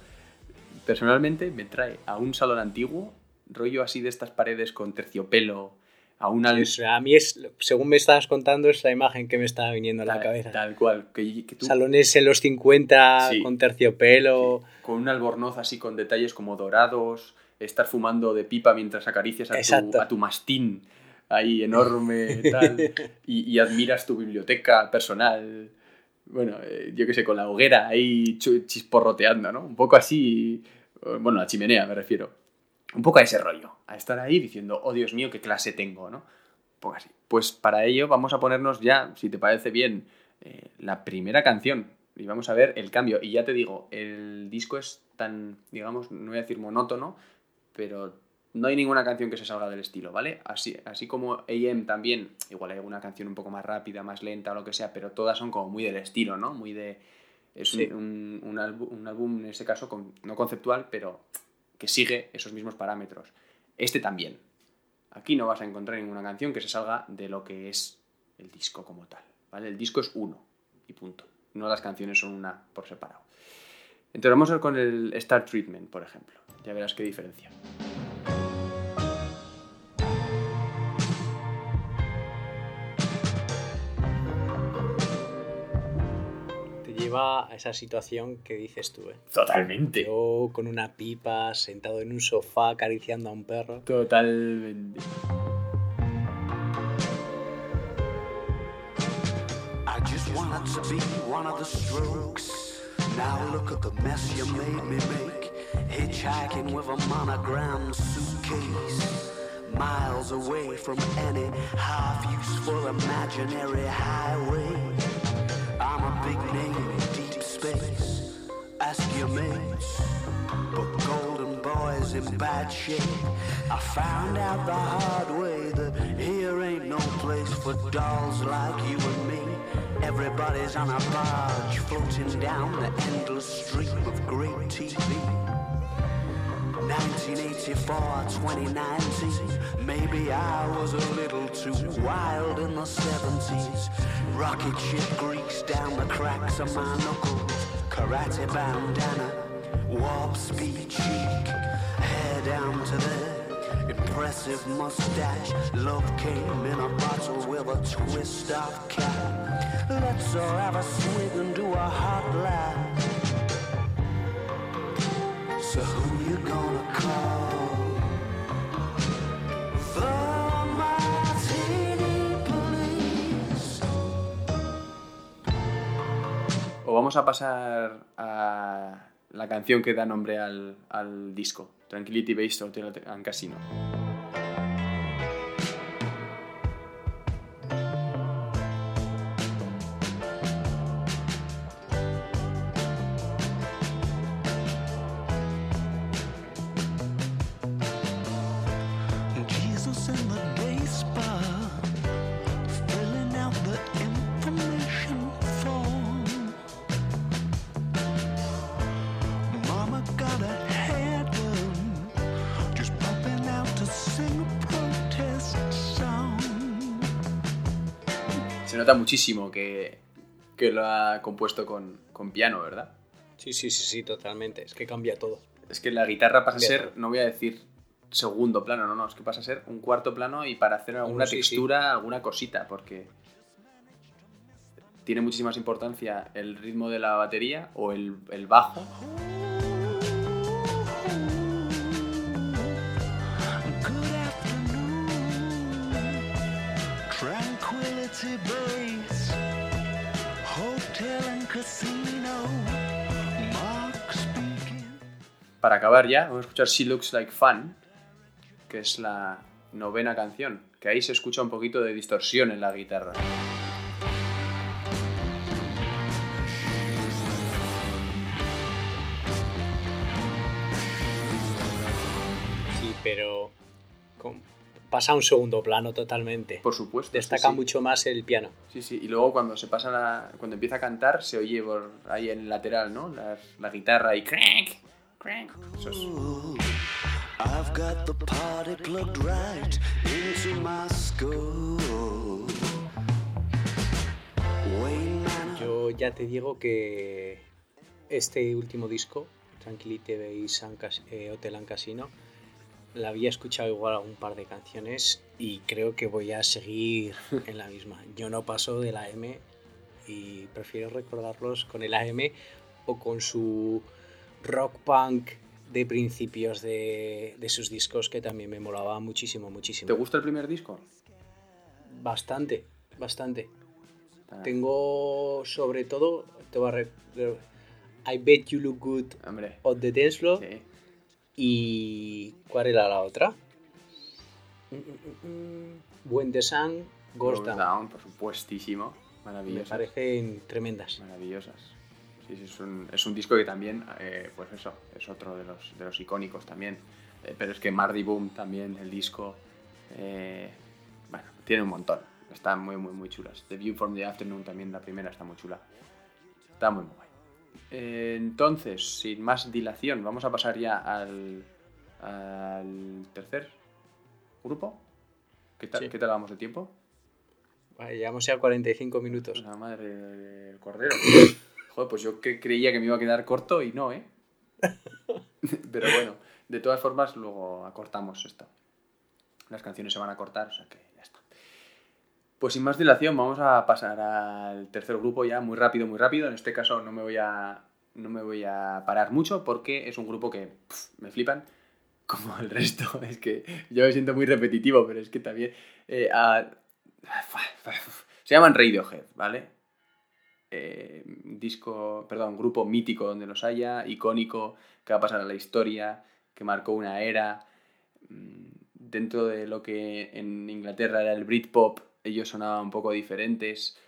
personalmente me trae a un salón antiguo, rollo así de estas paredes con terciopelo, a un al- O sea, a mí es, según me estabas contando, es la imagen que me estaba viniendo a la tal, cabeza. tal cual, que, que tú Salones en los 50 Sí. con terciopelo. con un albornoz así con detalles como dorados, estar fumando de pipa mientras acaricias a, tu, a tu mastín ahí enorme tal, y, y admiras tu biblioteca personal. Bueno, eh, yo qué sé, con la hoguera ahí chisporroteando, ¿no? Un poco así, eh, bueno, la chimenea me refiero. Un poco a ese rollo, a estar ahí diciendo, oh Dios mío, qué clase tengo, ¿no? Poco así. Pues para ello vamos a ponernos ya, si te parece bien, eh, la primera canción y vamos a ver el cambio. Y ya te digo, el disco es tan, digamos, no voy a decir monótono, pero no hay ninguna canción que se salga del estilo, ¿vale? Así, así como AM también, igual hay alguna canción un poco más rápida, más lenta o lo que sea, pero todas son como muy del estilo, ¿no? Muy de Es Sí. un, un, un álbum, un álbum, en ese caso, con- no conceptual, pero que sigue esos mismos parámetros. Este también. Aquí no vas a encontrar ninguna canción que se salga de lo que es el disco como tal. ¿vale? El disco es uno y punto. No las canciones son una por separado. Entonces vamos a ver con el Star Treatment, por ejemplo. Ya verás qué diferencia. Lleva a esa situación que dices tú, ¿eh? Totalmente. Yo con una pipa, sentado en un sofá, acariciando a un perro. Totalmente. I just wanted to be one of the strokes. Now look at the mess you made me make. Hitchhiking with a monogram suitcase. Miles away from any half useful imaginary highway. I'm a big name. But Golden Boy's in bad shape. I found out the hard way that here ain't no place for dolls like you and me. Everybody's on a barge floating down the endless stream of great TV. 1984, 2019. Maybe I was a little too wild in the 70s. Rocket ship grease down the cracks of my knuckles. Karate bandana, warp speed cheek. Hair down to there. Impressive mustache. Love came in a bottle with a twist of cap. Let's all have a swig and do a hot laugh. So who you gonna call? The O vamos a pasar a la canción que da nombre al, disco, Tranquility Based Hotel and Casino. Nota muchísimo que, que lo ha compuesto con, con piano, ¿verdad? Sí, sí, sí, sí, totalmente. Es que cambia todo. Es que la guitarra pasa a ser, todo. no voy a decir segundo plano, no, no, es que pasa a ser un cuarto plano y para hacer alguna sí. textura, alguna cosita, porque tiene muchísima importancia el ritmo de la batería o el, el bajo. Tranquility Base, Hotel and Casino, Mark speaking. Para acabar ya, vamos a escuchar She Looks Like Fun, que es la novena canción, que ahí se escucha un poquito de distorsión en la guitarra. Sí, pero con- pasa a un segundo plano totalmente. Por supuesto. Destaca sí, sí. mucho más el piano. Sí, sí, y luego cuando se pasa la, cuando empieza a cantar se oye por ahí en el lateral, ¿no? La, la guitarra y crank, crank. Eso es- I've got the party plugged right into my skull. Wayne Manor. Yo ya te digo que este último disco, Tranquility Base and Cas- eh, Hotel and Casino, la había escuchado igual un par de canciones y creo que voy a seguir en la misma. Yo no paso de la M y prefiero recordarlos con el AM o con su rock punk de principios de, de sus discos que también me molaba muchísimo, muchísimo. ¿Te gusta el primer disco? Bastante, bastante. Está- Tengo sobre todo, te voy a I Bet You Look Good Hombre, on the Dance Floor sí. Y ¿cuál era la otra? When the Sun Goes Down. Down, por supuestísimo. Me Maravillosas. parecen tremendas. Maravillosas. Sí, sí, es un, es un disco que también, eh, pues eso, es otro de los, de los icónicos también. Eh, pero es que Mardy Boom también, el disco, eh, bueno, tiene un montón. Están muy, muy, muy chulas. The View from the Afternoon también, la primera, está muy chula. Está muy, muy guay. Entonces, sin más dilación, vamos a pasar ya al, al tercer grupo. ¿Qué tal, Sí. ¿Qué tal vamos de tiempo? Vale, llevamos ya 45 minutos. La madre del cordero. Joder, pues yo que creía que me iba a quedar corto y no, ¿eh? Pero bueno, de todas formas, luego acortamos esto. Las canciones se van a cortar, o sea que. Pues sin más dilación, vamos a pasar al tercer grupo ya, muy rápido, muy rápido. En este caso no me voy a, no me voy a parar mucho porque es un grupo que me flipan, como el resto. Es que yo me siento muy repetitivo, pero es que también... eh, se llaman Radiohead, ¿vale? Eh, disco, perdón, grupo mítico donde los haya, icónico, que va a pasar a la historia, que marcó una era. Mm, Dentro de lo que en Inglaterra era el Britpop, ellos sonaban un poco diferentes.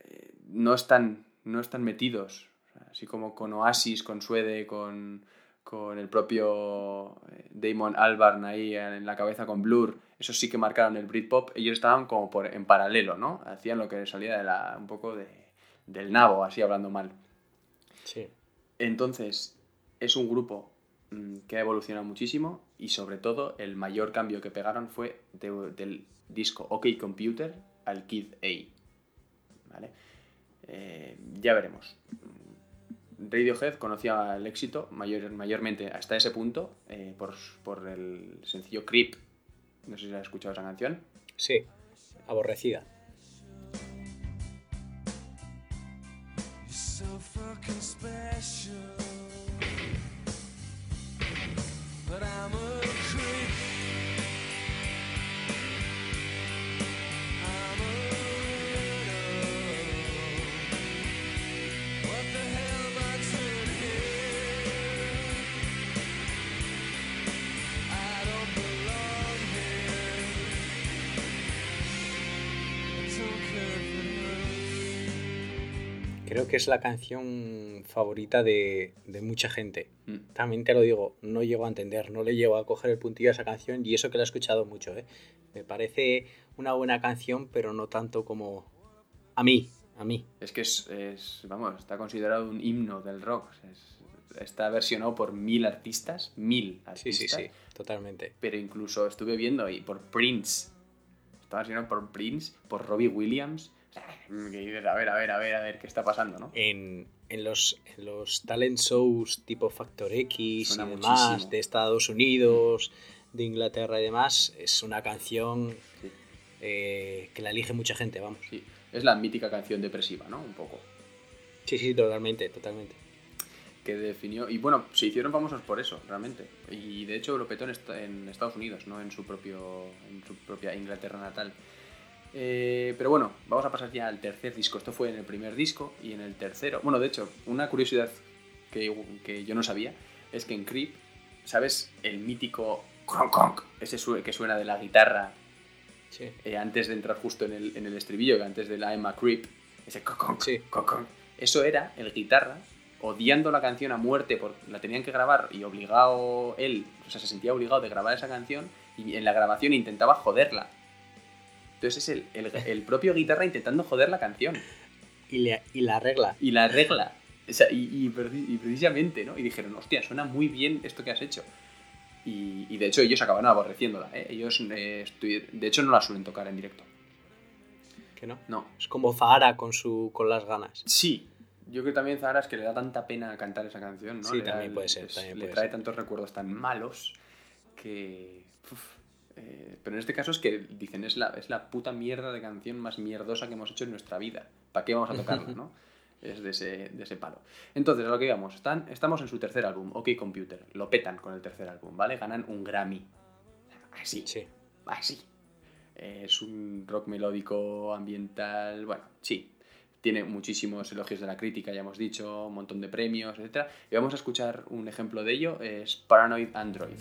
Eh, no están, no están metidos, así como con Oasis, con Suede, con, con el propio eh, Damon Albarn ahí en la cabeza con Blur, esos sí que marcaron el Britpop, ellos estaban como por, en paralelo, ¿no? Hacían lo que salía de la, un poco de, del nabo, así hablando mal. Sí. Entonces, es un grupo que ha evolucionado muchísimo y sobre todo el mayor cambio que pegaron fue de- del disco OK Computer al Kid A. ¿Vale? Eh, ya veremos. Radiohead conocía el éxito mayor- mayormente hasta ese punto eh, por, por el sencillo Creep. No sé si has escuchado esa canción. Sí. Aborrecida. But I'm a Creo que es la canción favorita de, de mucha gente. Mm. También te lo digo, no llego a entender, no le llego a coger el puntillo a esa canción y eso que la he escuchado mucho. ¿eh? Me parece una buena canción, pero no tanto como a mí, a mí. Es que es, es- vamos, está considerado un himno del rock. Es- está versionado por mil artistas, mil Sí, artistas. sí, sí, totalmente. Pero incluso estuve viendo y por Prince. Está versionado por Prince, por Robbie Williams. Dices, a ver, a ver, a ver, a ver, ¿qué está pasando, no? En, en los, en los talent shows tipo Factor X Suena y demás, muchísimo. de Estados Unidos, de Inglaterra y demás, es una canción Sí. eh, que la elige mucha gente, vamos. Sí, es la mítica canción depresiva, ¿no? Un poco. Sí, sí, totalmente, totalmente. Que definió. Y bueno, se hicieron famosos por eso, realmente. Y de hecho lo petó en, est- en Estados Unidos, no en su, propio, en su propia Inglaterra natal. Eh, pero bueno, vamos a pasar ya al tercer disco. Esto fue en el primer disco y en el tercero. Bueno, de hecho, una curiosidad que, que yo no sabía es que en Creep, ¿sabes? El mítico cronk cronk, ese sue- que suena de la guitarra Sí. eh, antes de entrar justo en el, en el estribillo, que antes de la Emma Creep, ese cocon, Sí. Eso era el guitarra odiando la canción a muerte, porque la tenían que grabar y obligado él, o sea, se sentía obligado de grabar esa canción y en la grabación intentaba joderla. Entonces es el, el- el propio guitarra intentando joder la canción Y, le- y la regla. y la regla. O sea, y, y y precisamente, ¿no? Y dijeron, hostia, suena muy bien esto que has hecho. Y, y de hecho ellos acabaron aborreciéndola, ¿eh? Ellos, eh, de hecho, no la suelen tocar en directo. Que no. No. Es como Zahara con, su, con las ganas. Sí. Yo creo que también Zahara es que le da tanta pena cantar esa canción, ¿no? Sí, Le da también el- puede ser, también le puede trae ser. tantos recuerdos tan malos que... uf, eh, pero en este caso es que dicen, es la, es la puta mierda de canción más mierdosa que hemos hecho en nuestra vida. ¿Para qué vamos a tocarla, no? Es de ese, de ese palo. Entonces, a lo que íbamos, están, estamos en su tercer álbum, OK Computer. Lo petan con el tercer álbum, ¿vale? Ganan un Grammy. Así. Sí. Así. Es un rock melódico, ambiental, bueno, sí. Tiene muchísimos elogios de la crítica, ya hemos dicho, un montón de premios, etc. Y vamos a escuchar un ejemplo de ello, es Paranoid Android.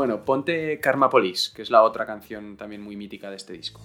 Bueno, ponte Karma Police, que es la otra canción también muy mítica de este disco.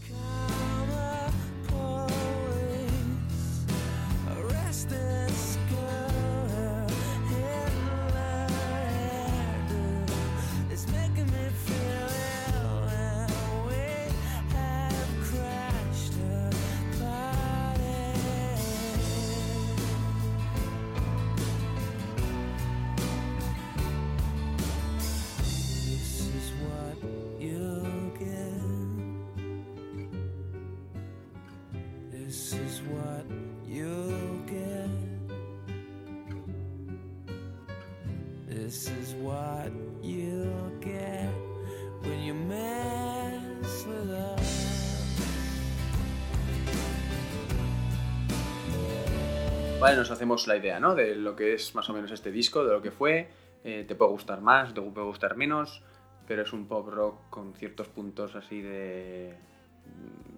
Hacemos la idea, ¿no? De lo que es más o menos este disco, de lo que fue. Eh, te puede gustar más, te puede gustar menos, pero es un pop rock con ciertos puntos así de.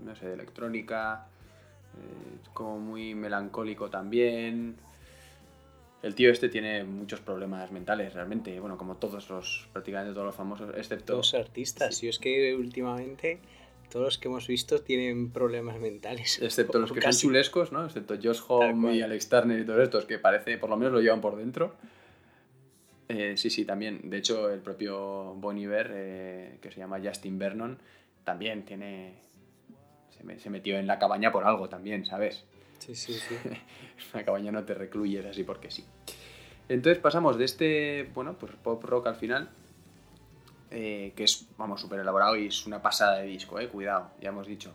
no sé, de electrónica, eh, como muy melancólico también. El tío este tiene muchos problemas mentales, realmente. Bueno, como todos los, prácticamente todos los famosos, excepto. Dos artistas. Y es que últimamente todos los que hemos visto tienen problemas mentales. Excepto los que Casi. son chulescos, ¿no? Excepto Josh Home y Alex Turner y todos estos, que parece, por lo menos lo llevan por dentro. Eh, sí, sí, también. De hecho, el propio Bon Iver, eh, que se llama Justin Vernon, también tiene... Se, me- se metió en la cabaña por algo también, ¿sabes? Sí, sí, sí. Una cabaña no te recluyes así porque sí. Entonces pasamos de este, bueno, pues pop rock al final, eh, que es, vamos, súper elaborado y es una pasada de disco, eh, cuidado, ya hemos dicho.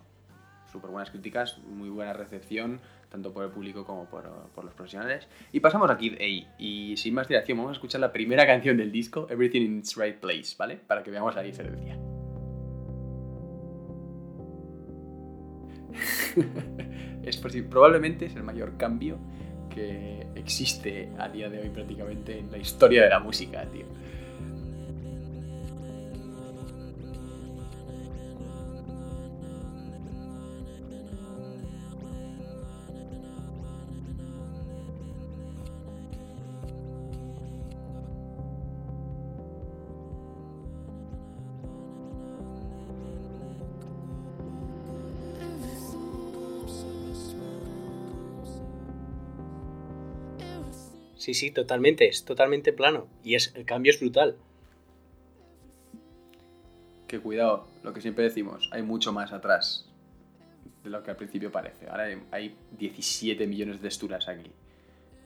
Súper buenas críticas, muy buena recepción, tanto por el público como por, por los profesionales. Y pasamos a Kid A, y sin más dilación, vamos a escuchar la primera canción del disco, Everything in its Right Place, ¿vale? Para que veamos la diferencia. es posi- probablemente es el mayor cambio que existe a día de hoy prácticamente en la historia de la música, tío. Sí, sí, totalmente. Es totalmente plano. Y es, el cambio es brutal. Que cuidado, lo que siempre decimos, hay mucho más atrás de lo que al principio parece. Ahora hay- hay 17 millones de texturas aquí.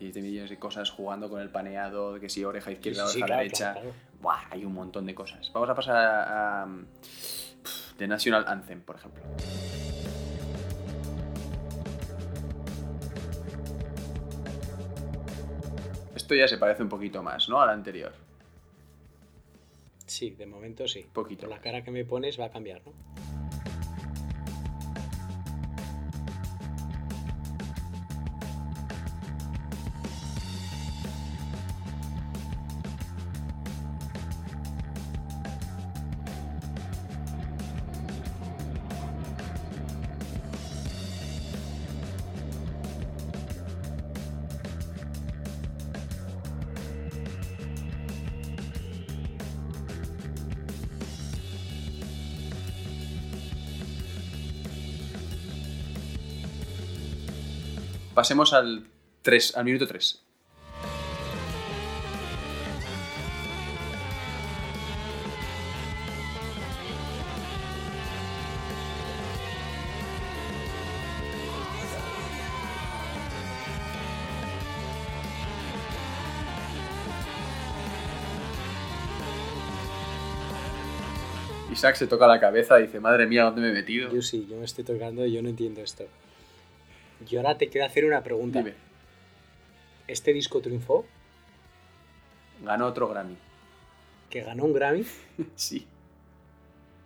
17 millones de cosas jugando con el paneado, que si oreja izquierda, Sí, sí, oreja claro, derecha. claro, claro. Buah, hay un montón de cosas. Vamos a pasar a, a, The National Anthem, por ejemplo. Esto ya se parece un poquito más, ¿no? Al anterior. Sí, de momento sí. Poquito. La cara que me pones va a cambiar, ¿no? Pasemos al 3, al minuto 3. Isaac se toca la cabeza y dice, madre mía, ¿dónde me he metido? Yo sí, yo me estoy tocando y yo no entiendo esto. Y ahora te quiero hacer una pregunta. Dime, ¿Este disco triunfó? ganó otro Grammy. ¿Que ganó un Grammy? Sí.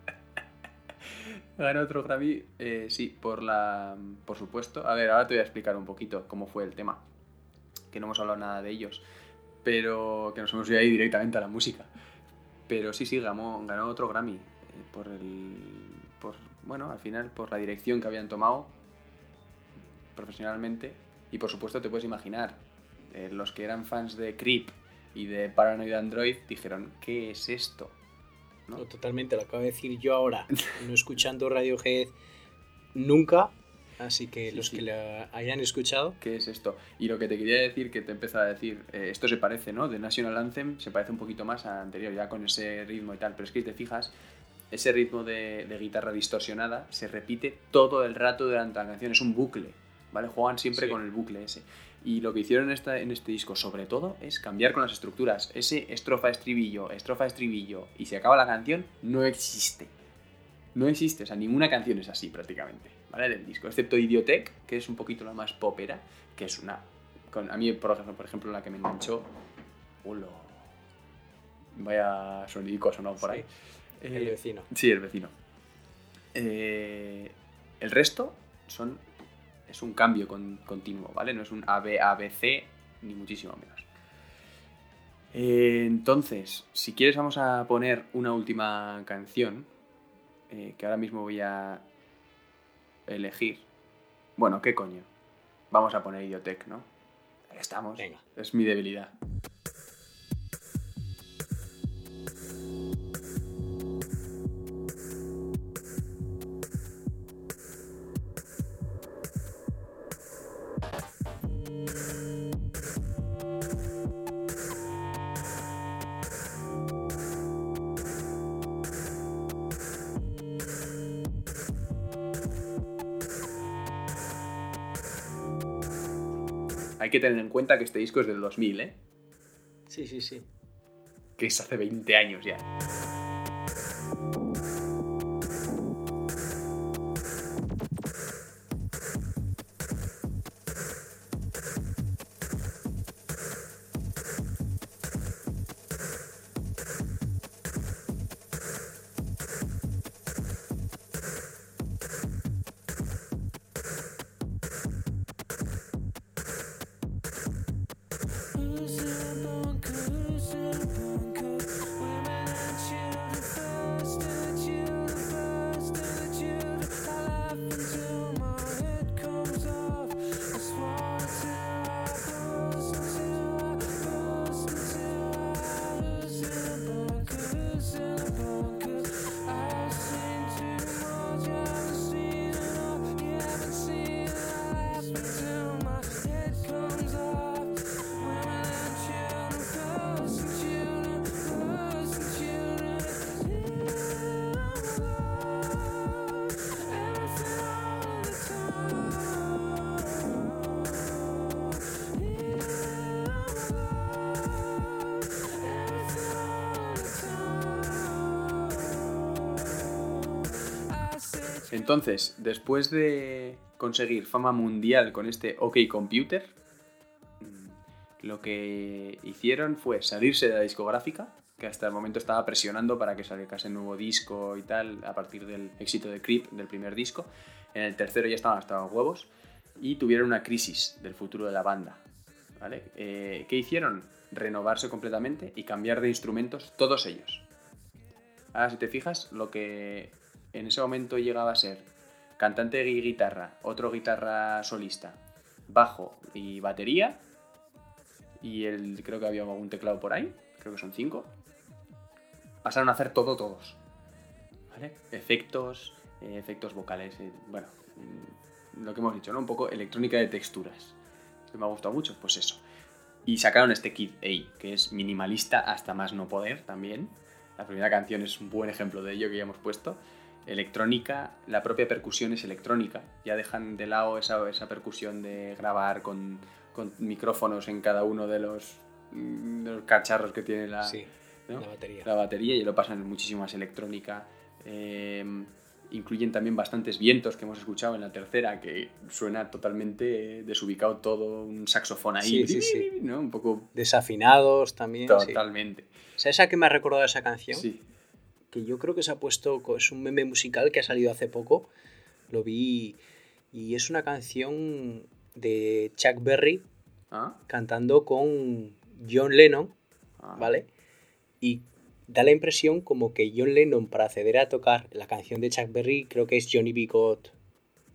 Ganó otro Grammy, eh, sí, por la. Por supuesto. A ver, ahora te voy a explicar un poquito cómo fue el tema. Que no hemos hablado nada de ellos. Pero que nos hemos ido ahí directamente a la música. Pero sí, sí, ganó, ganó otro Grammy. eh, por el. Por, bueno, al final, por la dirección que habían tomado profesionalmente. Y por supuesto, te puedes imaginar. eh, los que eran fans de Creep y de Paranoid Android dijeron: ¿Qué es esto? ¿no? No, totalmente, lo acabo de decir yo ahora, no escuchando Radiohead nunca, así que Sí, los sí. que la hayan escuchado, ¿Qué es esto? Y lo que te quería decir, que te empezaba a decir, eh, esto se parece, ¿no? De National Anthem se parece un poquito más a anterior, ya con ese ritmo y tal, pero es que si te fijas, ese ritmo de, de guitarra distorsionada se repite todo el rato durante la canción, es un bucle, ¿vale? Juegan siempre Sí. con el bucle ese. Y lo que hicieron en, esta, en este disco, sobre todo, es cambiar con las estructuras. Ese estrofa, estribillo, estrofa, estribillo, y se acaba la canción, no existe. No existe, o sea, ninguna canción es así prácticamente, ¿vale? Del disco, excepto Idiotech, que es un poquito la más popera, que es una... Con, a mí, por ejemplo, por ejemplo, la que me enganchó... Ulo. Vaya sonidico ha sonado por ahí. el Eh, vecino. Sí, el vecino. Eh, el resto son es un cambio con- continuo, ¿vale? No es un AB, ABC, ni muchísimo menos. Eh, entonces, si quieres vamos a poner una última canción, eh, que ahora mismo voy a elegir. Bueno, ¿qué coño? Vamos a poner Idiotech, ¿no? Ahí estamos. Venga. Es mi debilidad. Hay que tener en cuenta que este disco es del 2000, ¿eh? Sí, sí, sí. Que es hace 20 años ya. Entonces, después de conseguir fama mundial con este OK Computer, mm, lo que hicieron fue salirse de la discográfica, que hasta el momento estaba presionando para que saliese un nuevo disco y tal, a partir del éxito de Creep, del primer disco. En el tercero ya estaban hasta los huevos y tuvieron una crisis del futuro de la banda. ¿vale? Eh, ¿Qué hicieron? Renovarse completamente y cambiar de instrumentos todos ellos. Ahora, si te fijas, lo que en ese momento llegaba a ser cantante y guitarra, otro guitarra solista, bajo y batería, y el, creo que había algún teclado por ahí, creo que son cinco, pasaron a hacer todo todos. Efectos, eh, efectos vocales, eh, bueno, mm, lo que hemos dicho, ¿no? Un poco electrónica de texturas. Que me ha gustado mucho, pues eso. Y sacaron este Kid A, que es minimalista hasta más no poder también. La primera canción es un buen ejemplo de ello que ya hemos puesto. Electrónica, la propia percusión es electrónica. Ya dejan de lado esa, esa percusión de grabar con, con micrófonos en cada uno de los, mm, de los cacharros que tiene la, Sí, ¿no? la batería. la batería y lo pasan muchísimo más electrónica. Eh, incluyen también bastantes vientos que hemos escuchado en la tercera, que suena totalmente desubicado todo, un saxofón ahí, Sí, sí, sí. ¿no? Un poco Desafinados también. totalmente. ¿Sabes a qué me ha recordado esa canción? Sí. Que yo creo que se ha puesto, es un meme musical que ha salido hace poco. Lo vi y es una canción de Chuck Berry ¿Ah? cantando con John Lennon, Ah. ¿vale? Y da la impresión como que John Lennon para acceder a tocar la canción de Chuck Berry creo que es Johnny B. Good,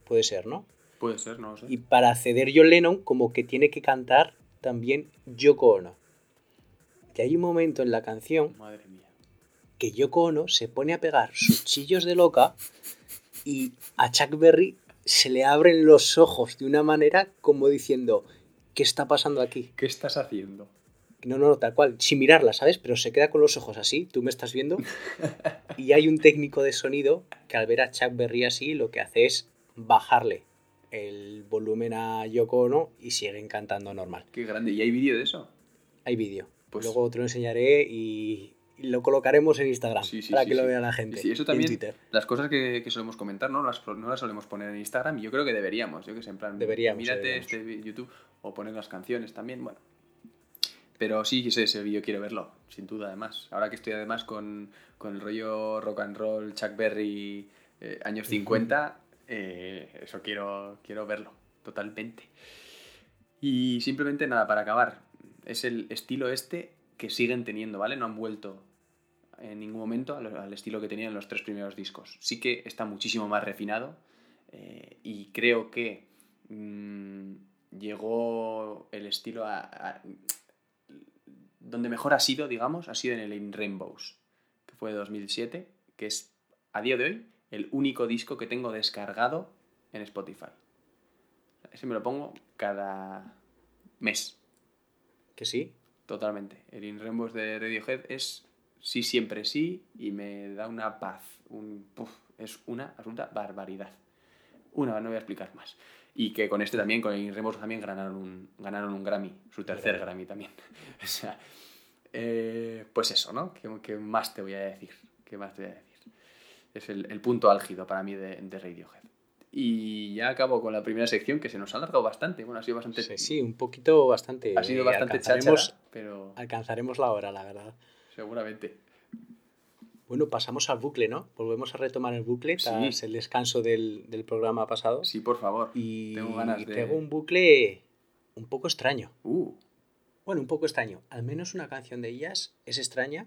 puede ser, ¿no? Puede ser, no lo sé. Y para acceder John Lennon como que tiene que cantar también Yoko Ono. Y hay un momento en la canción Madre mía. Que Yoko Ono se pone a pegar sus chillos de loca y a Chuck Berry se le abren los ojos de una manera como diciendo, ¿qué está pasando aquí? ¿Qué estás haciendo? No, no, tal cual, sin mirarla, ¿sabes? Pero se queda con los ojos así, tú me estás viendo. Y hay un técnico de sonido que al ver a Chuck Berry así, lo que hace es bajarle el volumen a Yoko Ono y siguen cantando normal. Qué grande. ¿Y hay vídeo de eso? Hay vídeo. Pues- Luego te lo enseñaré y y lo colocaremos en Instagram Sí, sí, para sí, que lo vea la gente. Sí, eso también. En Twitter. Las cosas que, que solemos comentar, ¿no? Las, no las solemos poner en Instagram y yo creo que deberíamos. Yo que sé, en plan, Deberíamos, mírate deberíamos. este YouTube o poner las canciones también, bueno. Pero sí, ese, ese vídeo quiero verlo, sin duda, además. Ahora que estoy además con, con el rollo rock and roll, Chuck Berry, eh, años 50, eh, eso quiero, quiero verlo, totalmente. Y simplemente nada, para acabar, es el estilo este que siguen teniendo, ¿vale? No han vuelto en ningún momento al, estilo que tenían en los tres primeros discos. Sí que está muchísimo más refinado eh, y creo que mm, llegó el estilo a, a- Donde mejor ha sido, digamos, ha sido en el In Rainbows, que fue de 2007, que es a día de hoy el único disco que tengo descargado en Spotify. Ese me lo pongo cada mes. Que sí. Totalmente. El In Rainbows de Radiohead es sí, siempre sí y me da una paz. Un, es una absoluta barbaridad. Una, no voy a explicar más. Y que con este también, con el In Rainbows también ganaron un, ganaron un Grammy, su tercer Grammy también. o sea, eh, pues eso, ¿no? ¿Qué, qué más te voy a decir? ¿Qué más te voy a decir? Es el, el punto álgido para mí de, de Radiohead. Y ya acabo con la primera sección que se nos ha alargado bastante. Bueno, ha sido bastante. Sí, sí, un poquito bastante. Ha sido bastante cháchara, pero alcanzaremos la hora, la verdad. seguramente. Bueno, pasamos al bucle, ¿no? Volvemos a retomar el bucle tras el descanso del, del programa pasado. Sí, por favor. Y Tengo ganas de. traigo un bucle un poco extraño. Uh, Bueno, un poco extraño. Al menos una canción de ellas es extraña.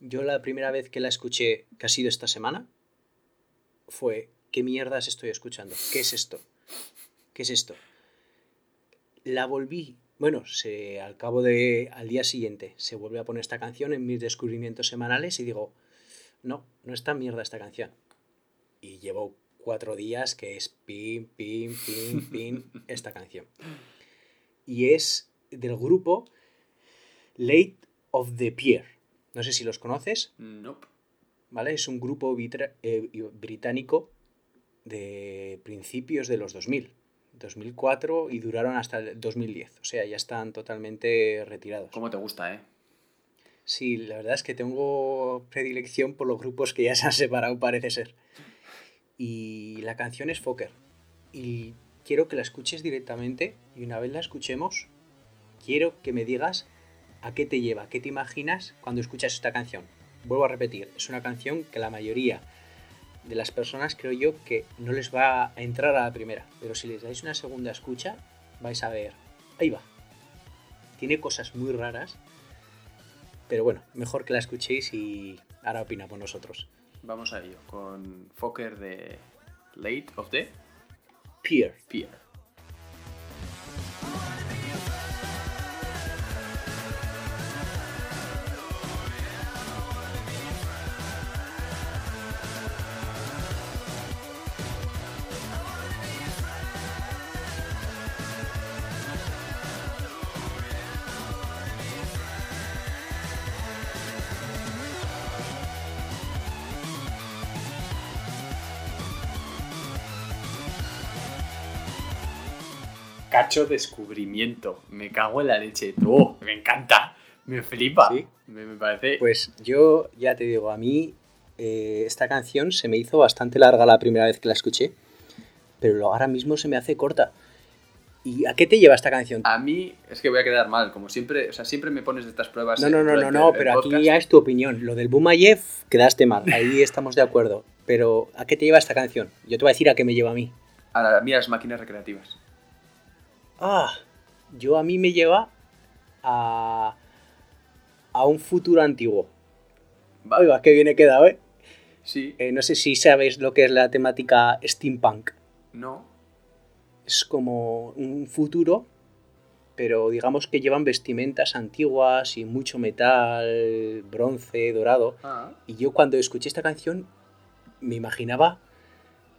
Yo la primera vez que la escuché, que ha sido esta semana, fue ¿qué mierdas estoy escuchando? ¿Qué es esto? ¿Qué es esto? La volví, bueno, se, al cabo de, al día siguiente, se vuelve a poner esta canción en mis descubrimientos semanales y digo, no, no es tan mierda esta canción. Y llevo cuatro días que es pim, pim, pim, pim, esta canción. Y es del grupo Late of the Pier. No sé si los conoces. nope. ¿vale? Es un grupo eh, británico de principios de los 2000, 2004 y duraron hasta el 2010, o sea, ya están totalmente retirados. ¿Cómo te gusta, eh? Sí, la verdad es que tengo predilección por los grupos que ya se han separado, parece ser. Y la canción es Fokker. Y quiero que la escuches directamente y una vez la escuchemos, quiero que me digas a qué te lleva, qué te imaginas cuando escuchas esta canción. Vuelvo a repetir, es una canción que la mayoría de las personas creo yo que no les va a entrar a la primera, pero si les dais una segunda escucha, vais a ver, ahí va. Tiene cosas muy raras, pero bueno, mejor que la escuchéis y ahora opinamos nosotros. Vamos a ello. Con Fokker de Late of the Pier. Pier. Cacho descubrimiento. Me cago en la leche. ¡Oh! Me encanta. Me flipa. ¿Sí? Me, me parece. Pues yo ya te digo, a mí eh, esta canción se me hizo bastante larga la primera vez que la escuché, pero ahora mismo se me hace corta. ¿Y a qué te lleva esta canción? A mí es que voy a quedar mal, como siempre, o sea, siempre me pones de estas pruebas. No, no, no, no, no, pero aquí podcast. ya es tu opinión. Lo del Bumayev quedaste mal, ahí estamos de acuerdo. Pero ¿a qué te lleva esta canción? Yo te voy a decir a qué me lleva a mí. Ahora, mira las máquinas recreativas. Ah, yo a mí me lleva a, a un futuro antiguo. Vale. Oiga, qué bien he quedado, ¿eh? Sí, Eh, No sé si sabes lo que es la temática steampunk. no. Es como un futuro pero digamos que llevan vestimentas antiguas y mucho metal, bronce, dorado. Ah, Y yo cuando escuché esta canción me imaginaba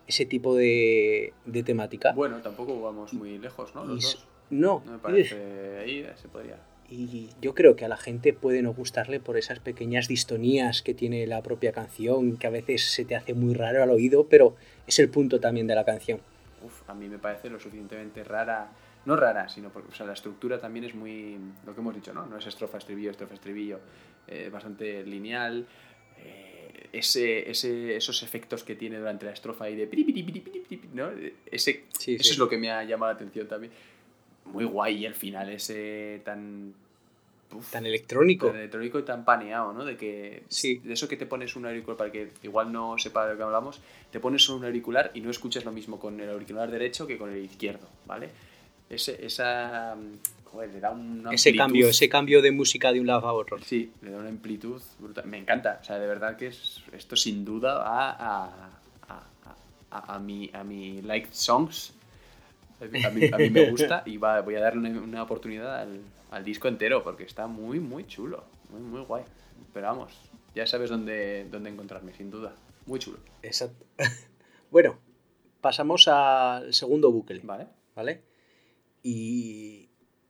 ese tipo de, de temática. bueno, tampoco vamos muy lejos, ¿no? Los dos. No me parece. Ahí se podría. y yo creo que a la gente puede no gustarle por esas pequeñas distonías que tiene la propia canción, que a veces se te hace muy raro al oído, pero es el punto también de la canción. Uf, a mí me parece lo suficientemente rara. No rara, sino porque o sea, la estructura también es muy. Lo que hemos dicho, ¿no? No es estrofa, estribillo, estrofa, estribillo. eh, bastante lineal. eh, ese, ese, esos efectos que tiene durante la estrofa ahí de. ¿no? Ese, Sí, eso sí. es lo que me ha llamado la atención también. Muy guay, y el final ese tan. uf, Tan electrónico. tan electrónico y tan paneado, ¿no? De que Sí. de eso que te pones un auricular para que igual no sepa de lo que hablamos, te pones un auricular y no escuchas lo mismo con el auricular derecho que con el izquierdo, ¿vale? Ese, esa joder, le da una Ese cambio, ese cambio de música de un lado a otro. Sí, le da una amplitud brutal. Me encanta, o sea, de verdad que es, esto sin duda va a, a, a, a mi, a mi liked songs. A mí, a mí- a mí me gusta y va, voy a darle una, una oportunidad al, al disco entero porque está muy, muy chulo. Muy, muy guay. Pero vamos, ya sabes dónde, dónde encontrarme, sin duda. Muy chulo. Exacto. bueno, pasamos al segundo bucle, ¿Vale? ¿vale? Y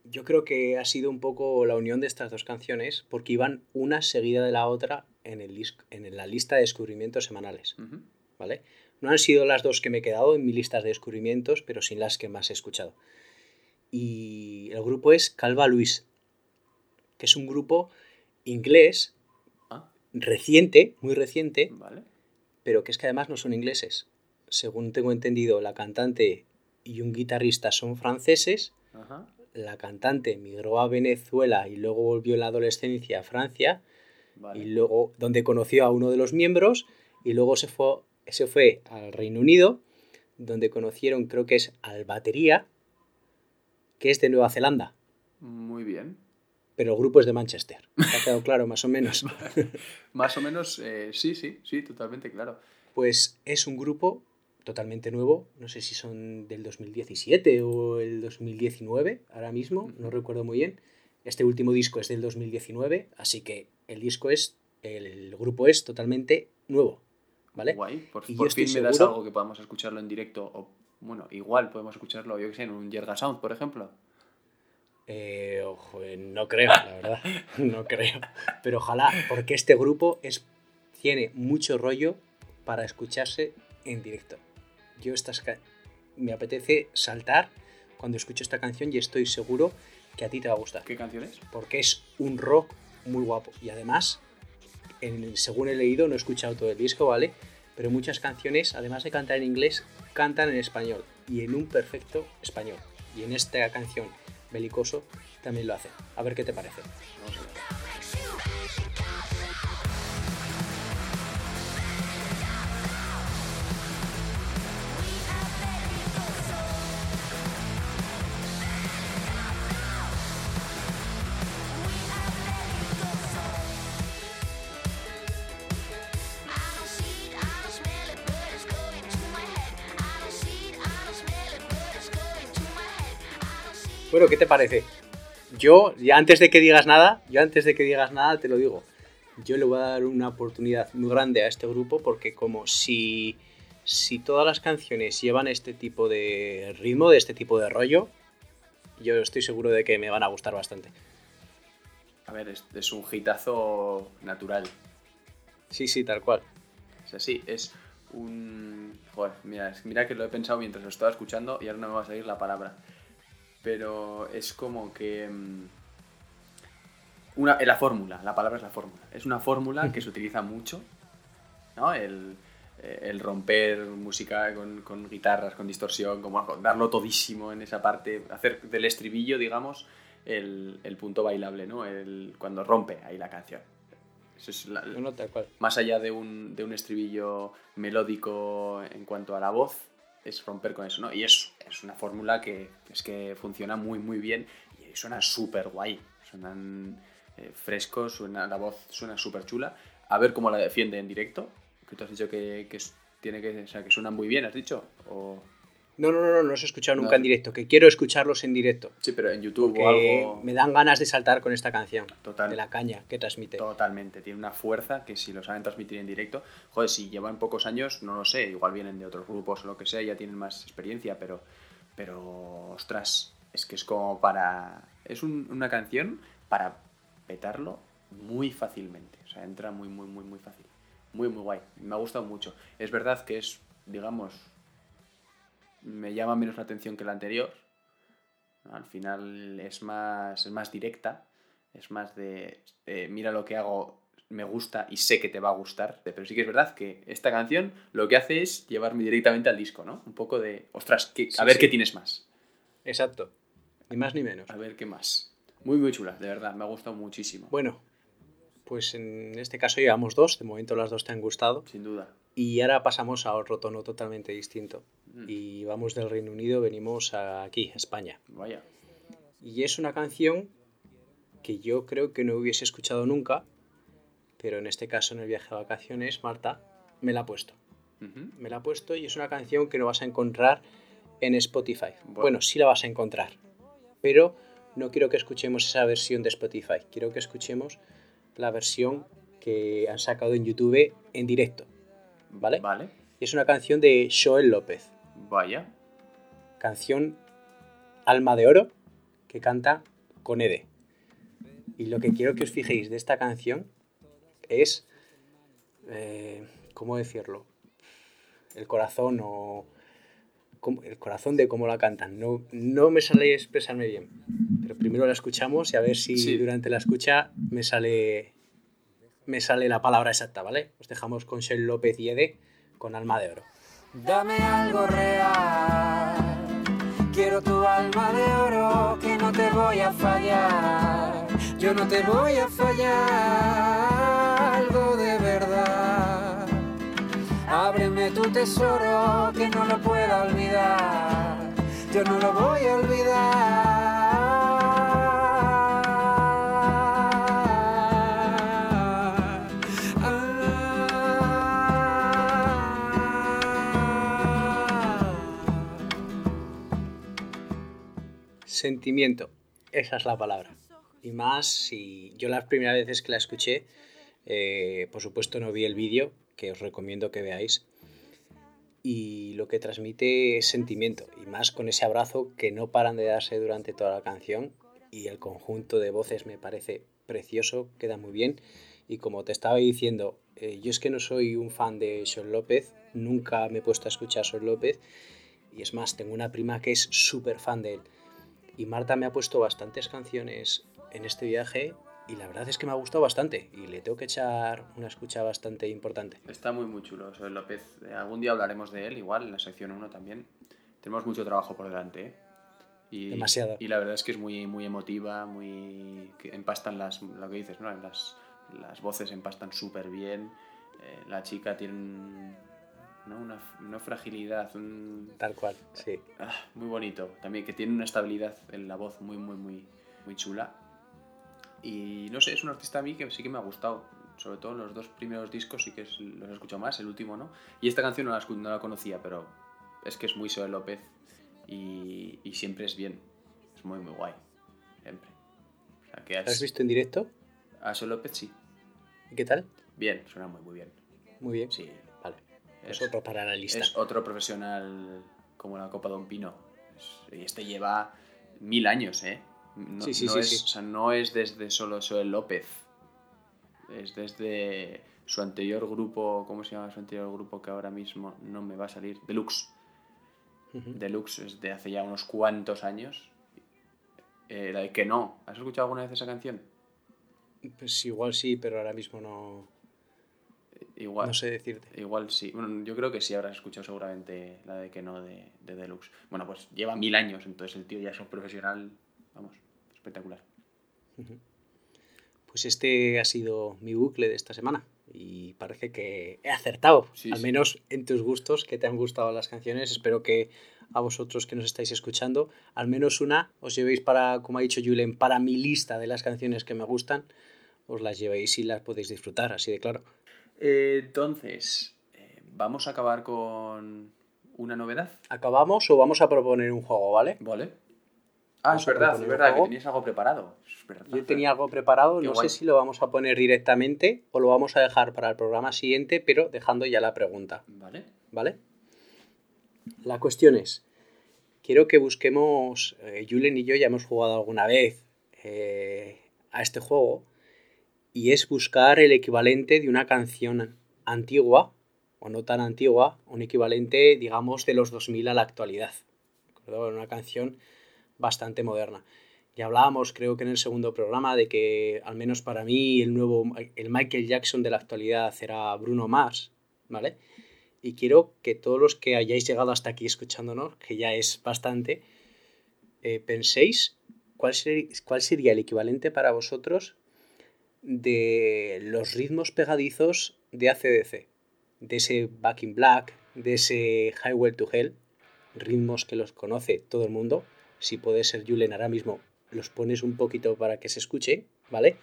yo creo que ha sido un poco la unión de estas dos canciones porque iban una seguida de la otra en, el disc- en la lista de descubrimientos semanales, Ujú. ¿vale? No han sido las dos que me he quedado en mi lista de descubrimientos, pero sin las que más he escuchado. Y el grupo es Calva Luis, que es un grupo inglés Ah, reciente, muy reciente, vale. pero que es que además no son ingleses. Según tengo entendido, la cantante y un guitarrista son franceses, Ajá. La cantante migró a Venezuela y luego volvió en la adolescencia a Francia, Vale. y luego donde conoció a uno de los miembros, y luego se fue, se fue al Reino Unido, donde conocieron, creo que es al batería, que es de Nueva Zelanda, Muy bien. pero el grupo es de Manchester. ¿Te ha quedado claro, más o menos? Más o menos, eh, sí, sí, sí, totalmente claro. Pues es un grupo totalmente nuevo, no sé si son del 2017 o el 2019 ahora mismo, no recuerdo muy bien. Este último disco es del 2019, así que el disco es, el grupo es totalmente nuevo, ¿vale? Guay. Por, Y por fin me das seguro- algo que podamos escucharlo en directo. O, bueno, igual podemos escucharlo, yo que sé, en un Yerga Sound, por ejemplo. Eh, ojo, eh, no creo, la verdad, no creo. Pero ojalá, porque este grupo es, tiene mucho rollo para escucharse en directo. Yo estas me apetece saltar cuando escucho esta canción y estoy seguro que a ti te va a gustar. ¿Qué canción es? Porque es un rock muy guapo. Y además, en- según he leído, no he escuchado todo el disco, ¿vale? Pero muchas canciones, además de cantar en inglés, cantan en español. Y en un perfecto español. Y en esta canción, Belicoso, también lo hace. A ver qué te parece. Vamos a ver. Bueno, ¿qué te parece? Yo, ya antes de que digas nada, yo antes de que digas nada te lo digo. Yo le voy a dar una oportunidad muy grande a este grupo porque como si, si todas las canciones llevan este tipo de ritmo, de este tipo de rollo, yo estoy seguro de que me van a gustar bastante. A ver, es, es un hitazo natural. Sí, sí, tal cual. Es así, es un... Joder, mira, mira que lo he pensado mientras lo estaba escuchando y ahora no me va a salir la palabra. Pero es como que... mm, Una, la fórmula, la palabra es la fórmula. Es una fórmula que se utiliza mucho, ¿no? El, eh, el romper música con, con guitarras, con distorsión, como darlo todísimo en esa parte, hacer del estribillo, digamos, el, el punto bailable, ¿no? El, cuando rompe ahí la canción. Eso es la- No, no, más allá de un, de un estribillo melódico en cuanto a la voz, es romper con eso, ¿no? Y es, es una fórmula que es que funciona muy, muy bien y suena súper guay. Suenan eh, frescos, suena, la voz suena súper chula. A ver cómo la defiende en directo, que tú has dicho que, que tiene que, o sea, que suena muy bien, ¿has dicho? O... No, no, no, no, no los he escuchado nunca No. en directo, que quiero escucharlos en directo. Sí, pero en YouTube o algo. me dan ganas de saltar con esta canción. Total. De la caña que transmite. Totalmente, tiene una fuerza que si lo saben transmitir en directo, joder, si llevan pocos años, no lo sé, igual vienen de otros grupos o lo que sea, ya tienen más experiencia, pero, pero ostras, es que es como para... Es un- una canción para petarlo muy fácilmente, o sea, entra muy, muy, muy, muy fácil. Muy, muy guay, me ha gustado mucho. Es verdad que es, digamos, me llama menos la atención que la anterior, al final es más, es más directa, es más de, eh, mira lo que hago, me gusta y sé que te va a gustar. Pero sí que es verdad que esta canción lo que hace es llevarme directamente al disco, ¿no? Un poco de, ostras, ¿qué- Sí, a ver sí. qué tienes más. Exacto. Ni más ni menos. A ver qué más. Muy, muy chula, de verdad, me ha gustado muchísimo. Bueno, pues en este caso llevamos dos. De momento las dos te han gustado. Sin duda. Y ahora pasamos a otro tono totalmente distinto. Mm. Y vamos del Reino Unido, venimos a- aquí, a España. Vaya. Y es una canción que yo creo que no hubiese escuchado nunca, pero en este caso en el viaje de vacaciones, Marta me la ha puesto. Me la ha puesto y es una canción que no vas a encontrar en Spotify. Bueno. Bueno, sí la vas a encontrar, pero no quiero que escuchemos esa versión de Spotify. Quiero que escuchemos la versión que han sacado en YouTube en directo. ¿Vale? Vale. Y es una canción de Joel López. Vaya. canción Alma de Oro que canta con Ede. Y lo que quiero que os fijéis de esta canción es, eh, ¿cómo decirlo? El corazón o el corazón de cómo la cantan. No, no me sale expresarme bien, pero primero la escuchamos y a ver si Sí. durante la escucha me sale me sale la palabra exacta, ¿vale? Os dejamos con Shell López y Ede con Alma de Oro. Dame algo real. Quiero tu alma de oro, que no te voy a fallar. Yo no te voy a fallar. Algo de verdad. Ábreme tu tesoro, que no lo pueda olvidar. Yo no lo voy a olvidar. Sentimiento, esa es la palabra. Y más si yo las primeras veces que la escuché, eh, por supuesto no vi el vídeo, que os recomiendo que veáis. Y lo que transmite es sentimiento, y más con ese abrazo que no paran de darse durante toda la canción. Y el conjunto de voces me parece precioso, queda muy bien. Y como te estaba diciendo, eh, yo es que no soy un fan de Sol López, nunca me he puesto a escuchar a López. Y es más, tengo una prima que es súper fan de él. Y Marta me ha puesto bastantes canciones en este viaje y la verdad es que me ha gustado bastante y le tengo que echar una escucha bastante importante. Está muy, muy chulo, Joel López. Algún día hablaremos de él, igual, en la sección 1 también. Tenemos mucho trabajo por delante, ¿eh? Y, Demasiado. Y la verdad es que es muy, muy emotiva, muy... que empastan las... lo que dices, ¿no? Las, las voces empastan súper bien. Eh, la chica tiene un- ¿no? una, una fragilidad, un... Tal cual, sí. Ah, muy bonito. También que tiene una estabilidad en la voz muy, muy, muy, muy chula. Y no sé, es un artista a mí que sí que me ha gustado. Sobre todo los dos primeros discos sí que es- los he escuchado más, el último no. Y esta canción no la, no la conocía, pero es que es muy Joel López y, y siempre es bien. Es muy, muy guay. Siempre. O sea, que ¿La has es, visto en directo? a Joel López sí. ¿Y qué tal? Bien, suena muy, muy bien. Muy bien. Sí. Es- Es otro para la lista. Es otro profesional como la Copa Don Pino. Es- Y este lleva mil años, ¿eh? No, Sí, sí, no sí, es. O sea, no es desde solo Joel López. Es desde su anterior grupo, ¿cómo se llama su anterior grupo que ahora mismo no me va a salir? Deluxe. Deluxe es de hace ya unos cuantos años. Eh, la de que no. ¿Has escuchado alguna vez esa canción? Pues igual sí, pero ahora mismo no, Igual. no sé decirte. Igual sí. Bueno, yo creo que sí habrás escuchado seguramente la de que no de, de Deluxe. Bueno, pues lleva mil años, entonces el tío ya es un profesional, vamos, espectacular. Pues este ha sido mi bucle de esta semana y parece que he acertado, Sí, al sí. menos en tus gustos, que te han gustado las canciones. Espero que a vosotros que nos estáis escuchando, al menos una os llevéis para, como ha dicho Julen, para mi lista de las canciones que me gustan, os las llevéis y las podéis disfrutar, así de claro. Eh, entonces, eh, vamos a acabar con una novedad. ¿Acabamos o vamos a proponer un juego, vale? Vale. Ah, Vamos es verdad, es verdad, que tenías algo preparado. Yo tenía algo preparado, Qué no guay. sé si lo vamos a poner directamente o lo vamos a dejar para el programa siguiente, pero dejando ya la pregunta, Vale. ¿vale? La cuestión es, quiero que busquemos, eh, Julen y yo ya hemos jugado alguna vez eh, a este juego, y es buscar el equivalente de una canción antigua, o no tan antigua, un equivalente, digamos, de los 2000 a la actualidad. Una canción bastante moderna. Ya hablábamos, creo que en el segundo programa, de que al menos para mí el nuevo, el Michael Jackson de la actualidad era Bruno Mars, ¿vale? Y quiero que todos los que hayáis llegado hasta aquí escuchándonos, que ya es bastante, eh, penséis cuál, cuál sería el equivalente para vosotros de los ritmos pegadizos de ACDC, de ese Back in Black, de ese Highway to Hell, ritmos que los conoce todo el mundo. Si puede ser Julen ahora mismo, los pones un poquito para que se escuche, ¿vale?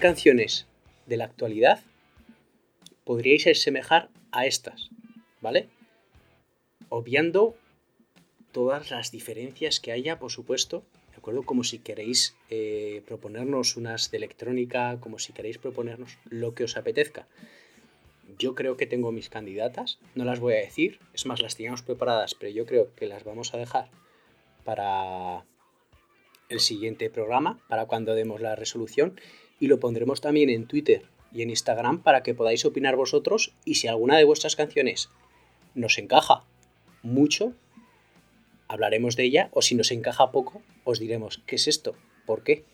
Canciones de la actualidad podríais asemejar a estas? ¿Vale? Obviando todas las diferencias que haya, por supuesto, ¿de acuerdo? Como si queréis eh, proponernos unas de electrónica, como si queréis proponernos lo que os apetezca. Yo creo que tengo mis candidatas, no las voy a decir, es más, las teníamos preparadas, pero yo creo que las vamos a dejar para el siguiente programa, para cuando demos la resolución, y lo pondremos también en Twitter y en Instagram para que podáis opinar vosotros y si alguna de vuestras canciones nos encaja mucho, hablaremos de ella, o si nos encaja poco, os diremos, ¿qué es esto? ¿Por qué?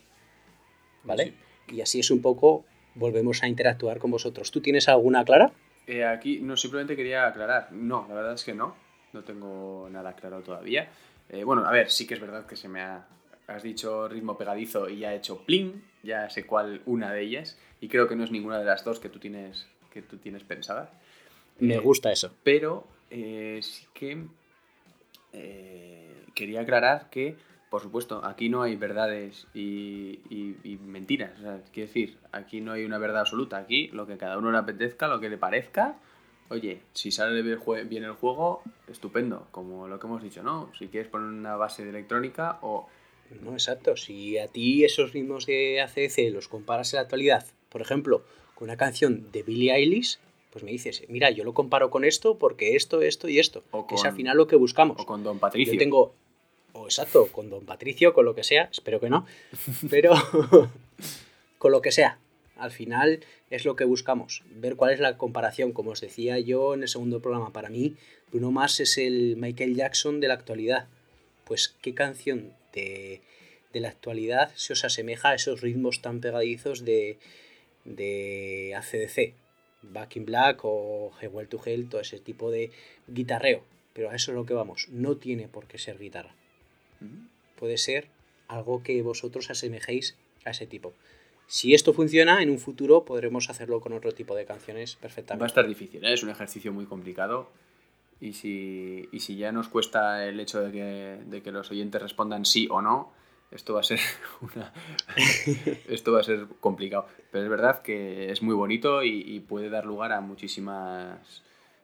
¿Vale? Y así es un poco, volvemos a interactuar con vosotros. ¿Tú tienes alguna clara? Eh, aquí no simplemente quería aclarar. No, la verdad es que no. No tengo nada claro todavía. Eh, bueno, a ver, sí que es verdad que se me ha. Has dicho ritmo pegadizo y ya he hecho pling. Ya sé cuál una de ellas. Y creo que no es ninguna de las dos que tú tienes, que tú tienes pensadas. Me Eh, gusta eso. Pero eh, sí que eh, quería aclarar que, por supuesto, aquí no hay verdades y, y- y mentiras. O sea, quiero decir, aquí no hay una verdad absoluta. Aquí lo que cada uno le apetezca, lo que le parezca. Oye, si sale bien el juego, estupendo. Como lo que hemos dicho, ¿no? Si quieres poner una base de electrónica o... No, exacto. Si a ti esos ritmos de ACDC los comparas en la actualidad, por ejemplo, con una canción de Billie Eilish, pues me dices, mira, yo lo comparo con esto porque esto, esto y esto. O que es al final lo que buscamos. O con Don Patricio. Yo tengo, o exacto, con Don Patricio, con lo que sea, espero que no, pero con lo que sea. Al final es lo que buscamos, ver cuál es la comparación. Como os decía yo en el segundo programa, para mí Bruno Mars es el Michael Jackson de la actualidad. Pues, ¿qué canción de, de la actualidad se os asemeja a esos ritmos tan pegadizos de, de ACDC? Back in Black o Hell to Hell, todo ese tipo de guitarreo. Pero a eso es lo que vamos. No tiene por qué ser guitarra. Ujú. Puede ser algo que vosotros asemejéis a ese tipo. Si esto funciona, en un futuro podremos hacerlo con otro tipo de canciones Va a perfectamente. estar difícil, ¿eh? es un ejercicio muy complicado. Y si, y si ya nos cuesta el hecho de que, de que los oyentes respondan sí o no, esto va a ser una, esto va a ser complicado. Pero es verdad que es muy bonito y, y puede dar lugar a muchísimas,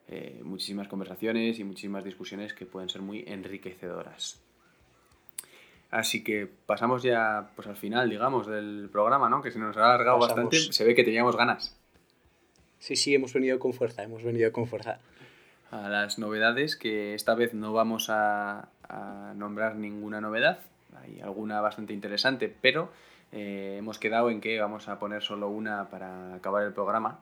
eh, muchísimas conversaciones y muchísimas discusiones que pueden ser muy enriquecedoras. Así que pasamos ya pues al final, digamos, del programa, ¿no? Que se nos ha alargado Pasamos. bastante. Se ve que teníamos ganas. Sí, sí, hemos venido con fuerza, hemos venido con fuerza. A las novedades, que esta vez no vamos a, a nombrar ninguna novedad. Hay alguna bastante interesante, pero eh, hemos quedado en que vamos a poner solo una para acabar el programa,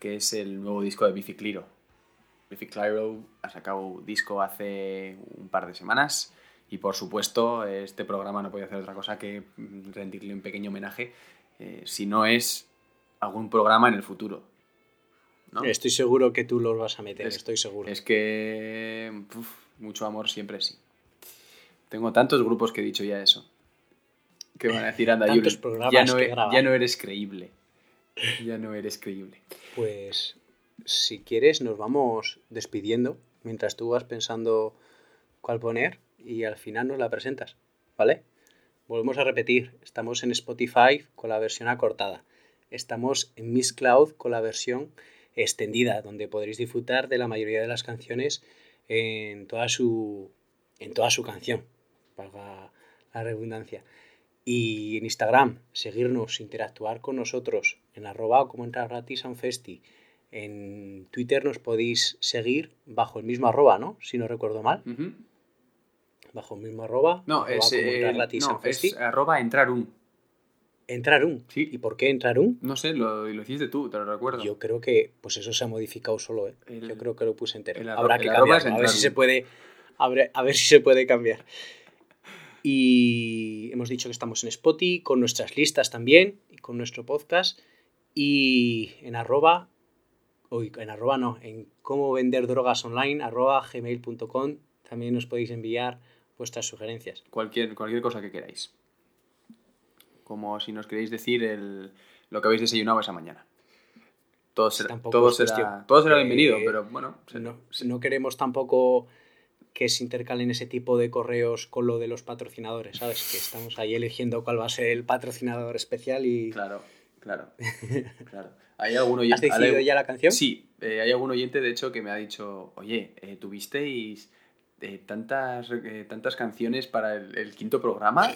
que es el nuevo disco de. Biffy Clyro ha sacado disco hace un par de semanas y por supuesto este programa no puede hacer otra cosa que rendirle un pequeño homenaje, eh, si no es algún programa en el futuro. ¿No? Estoy seguro que tú los vas a meter, Es- estoy seguro. Es que uf, mucho amor siempre sí. Tengo tantos grupos que he dicho ya eso. Que van a decir, anda, programas ya no, que e- ya no eres creíble. Ya no eres creíble. Pues si quieres, nos vamos despidiendo mientras tú vas pensando cuál poner y al final nos la presentas, ¿vale? Volvemos a repetir, estamos en Spotify con la versión acortada. Estamos en Miss Cloud con la versión extendida, donde podréis disfrutar de la mayoría de las canciones en toda su, en toda su canción, valga la redundancia. Y en Instagram, seguirnos, interactuar con nosotros en arroba como entrar gratis a un festi. En Twitter nos podéis seguir bajo el mismo arroba, ¿no? Si no recuerdo mal. Bajo el mismo arroba. No, arroba es, como entrar gratis a no, un festi. es arroba entrar un. Entrar un. Sí. ¿Y por qué entrar un? No sé, lo, lo hiciste tú, te lo recuerdo. Yo creo que pues eso se ha modificado solo, ¿eh? El- Yo creo que lo puse entero. el Habrá el que cambiarlo, a ver si se puede a ver, a ver si se puede cambiar. Y hemos dicho que estamos en Spotify, con nuestras listas también, y con nuestro podcast. Y en arroba, uy, en arroba no, en cómo vender drogas online, arroba gmail.com, también nos podéis enviar vuestras sugerencias. Cualquier, cualquier cosa que queráis. Como si nos queréis decir el, lo que habéis desayunado esa mañana. Todo será, Tampoco todo será, todo será Eh, bienvenido, pero bueno. No, no queremos tampoco que se intercalen ese tipo de correos con lo de los patrocinadores, ¿sabes? Que estamos ahí eligiendo cuál va a ser el patrocinador especial y... Claro, claro. claro. ¿Hay algún oyente? ¿Has decidido ya la canción? Sí, eh, hay algún oyente, de hecho, que me ha dicho, oye, eh, ¿tuvisteis eh, tantas, eh, tantas canciones para el, el quinto programa?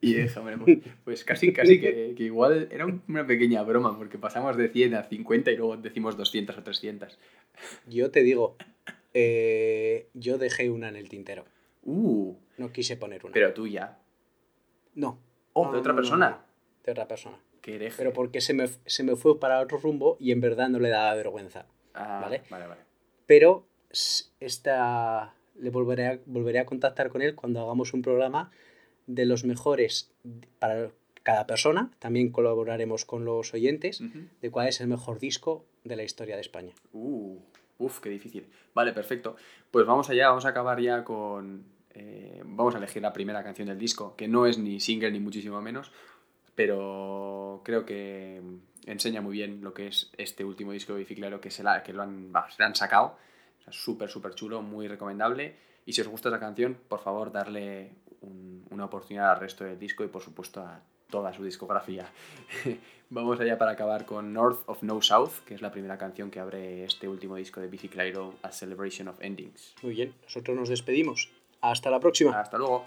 Y dije, hombre, pues, pues casi, casi que, que igual era un- una pequeña broma, porque pasamos de 100 a 50 y luego decimos 200 o 300. Yo te digo, eh, yo dejé una en el tintero. Uh, No quise poner una. pero tú ya. no. Oh, No, de otra no, persona. no, de otra persona. Qué hereje. Pero porque se me, se me fue para otro rumbo y en verdad no le daba vergüenza. Ah, ¿vale? Vale, vale. Pero esta le volveré a, volveré a contactar con él cuando hagamos un programa de los mejores para cada persona. También colaboraremos con los oyentes de cuál es el mejor disco de la historia de España. Uh, uf, qué difícil. Vale, perfecto. Pues vamos allá, vamos a acabar ya con... eh, vamos a elegir la primera canción del disco, que no es ni single ni muchísimo menos, pero creo que enseña muy bien lo que es este último disco de Bici Claro, que, se la, que lo han, se la han sacado. O sea, Súper, súper chulo, muy recomendable. Y si os gusta esa canción, por favor, darle un- una oportunidad al resto del disco y, por supuesto, a toda su discografía. Vamos allá para acabar con North of No South, que es la primera canción que abre este último disco de Bici Clyro, A Celebration of Endings. Muy bien, nosotros nos despedimos. Hasta la próxima. Hasta luego.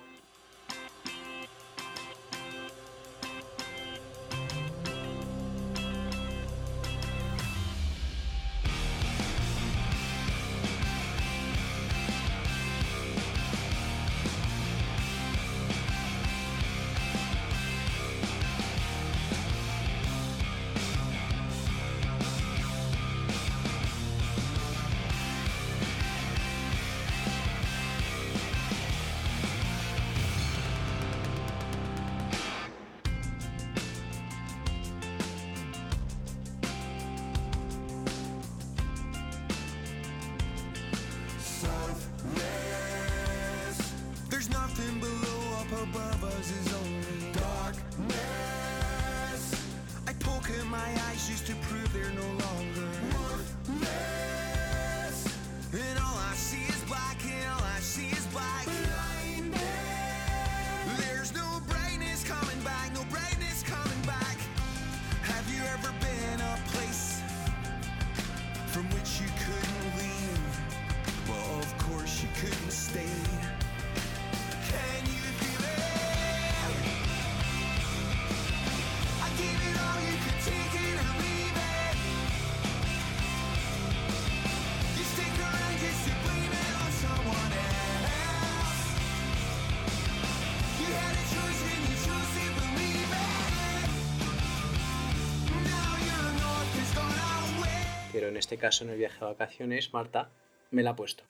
Este caso, en el viaje de vacaciones, Marta me la ha puesto.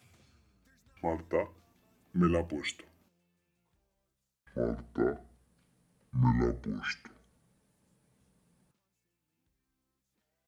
Marta me la ha puesto.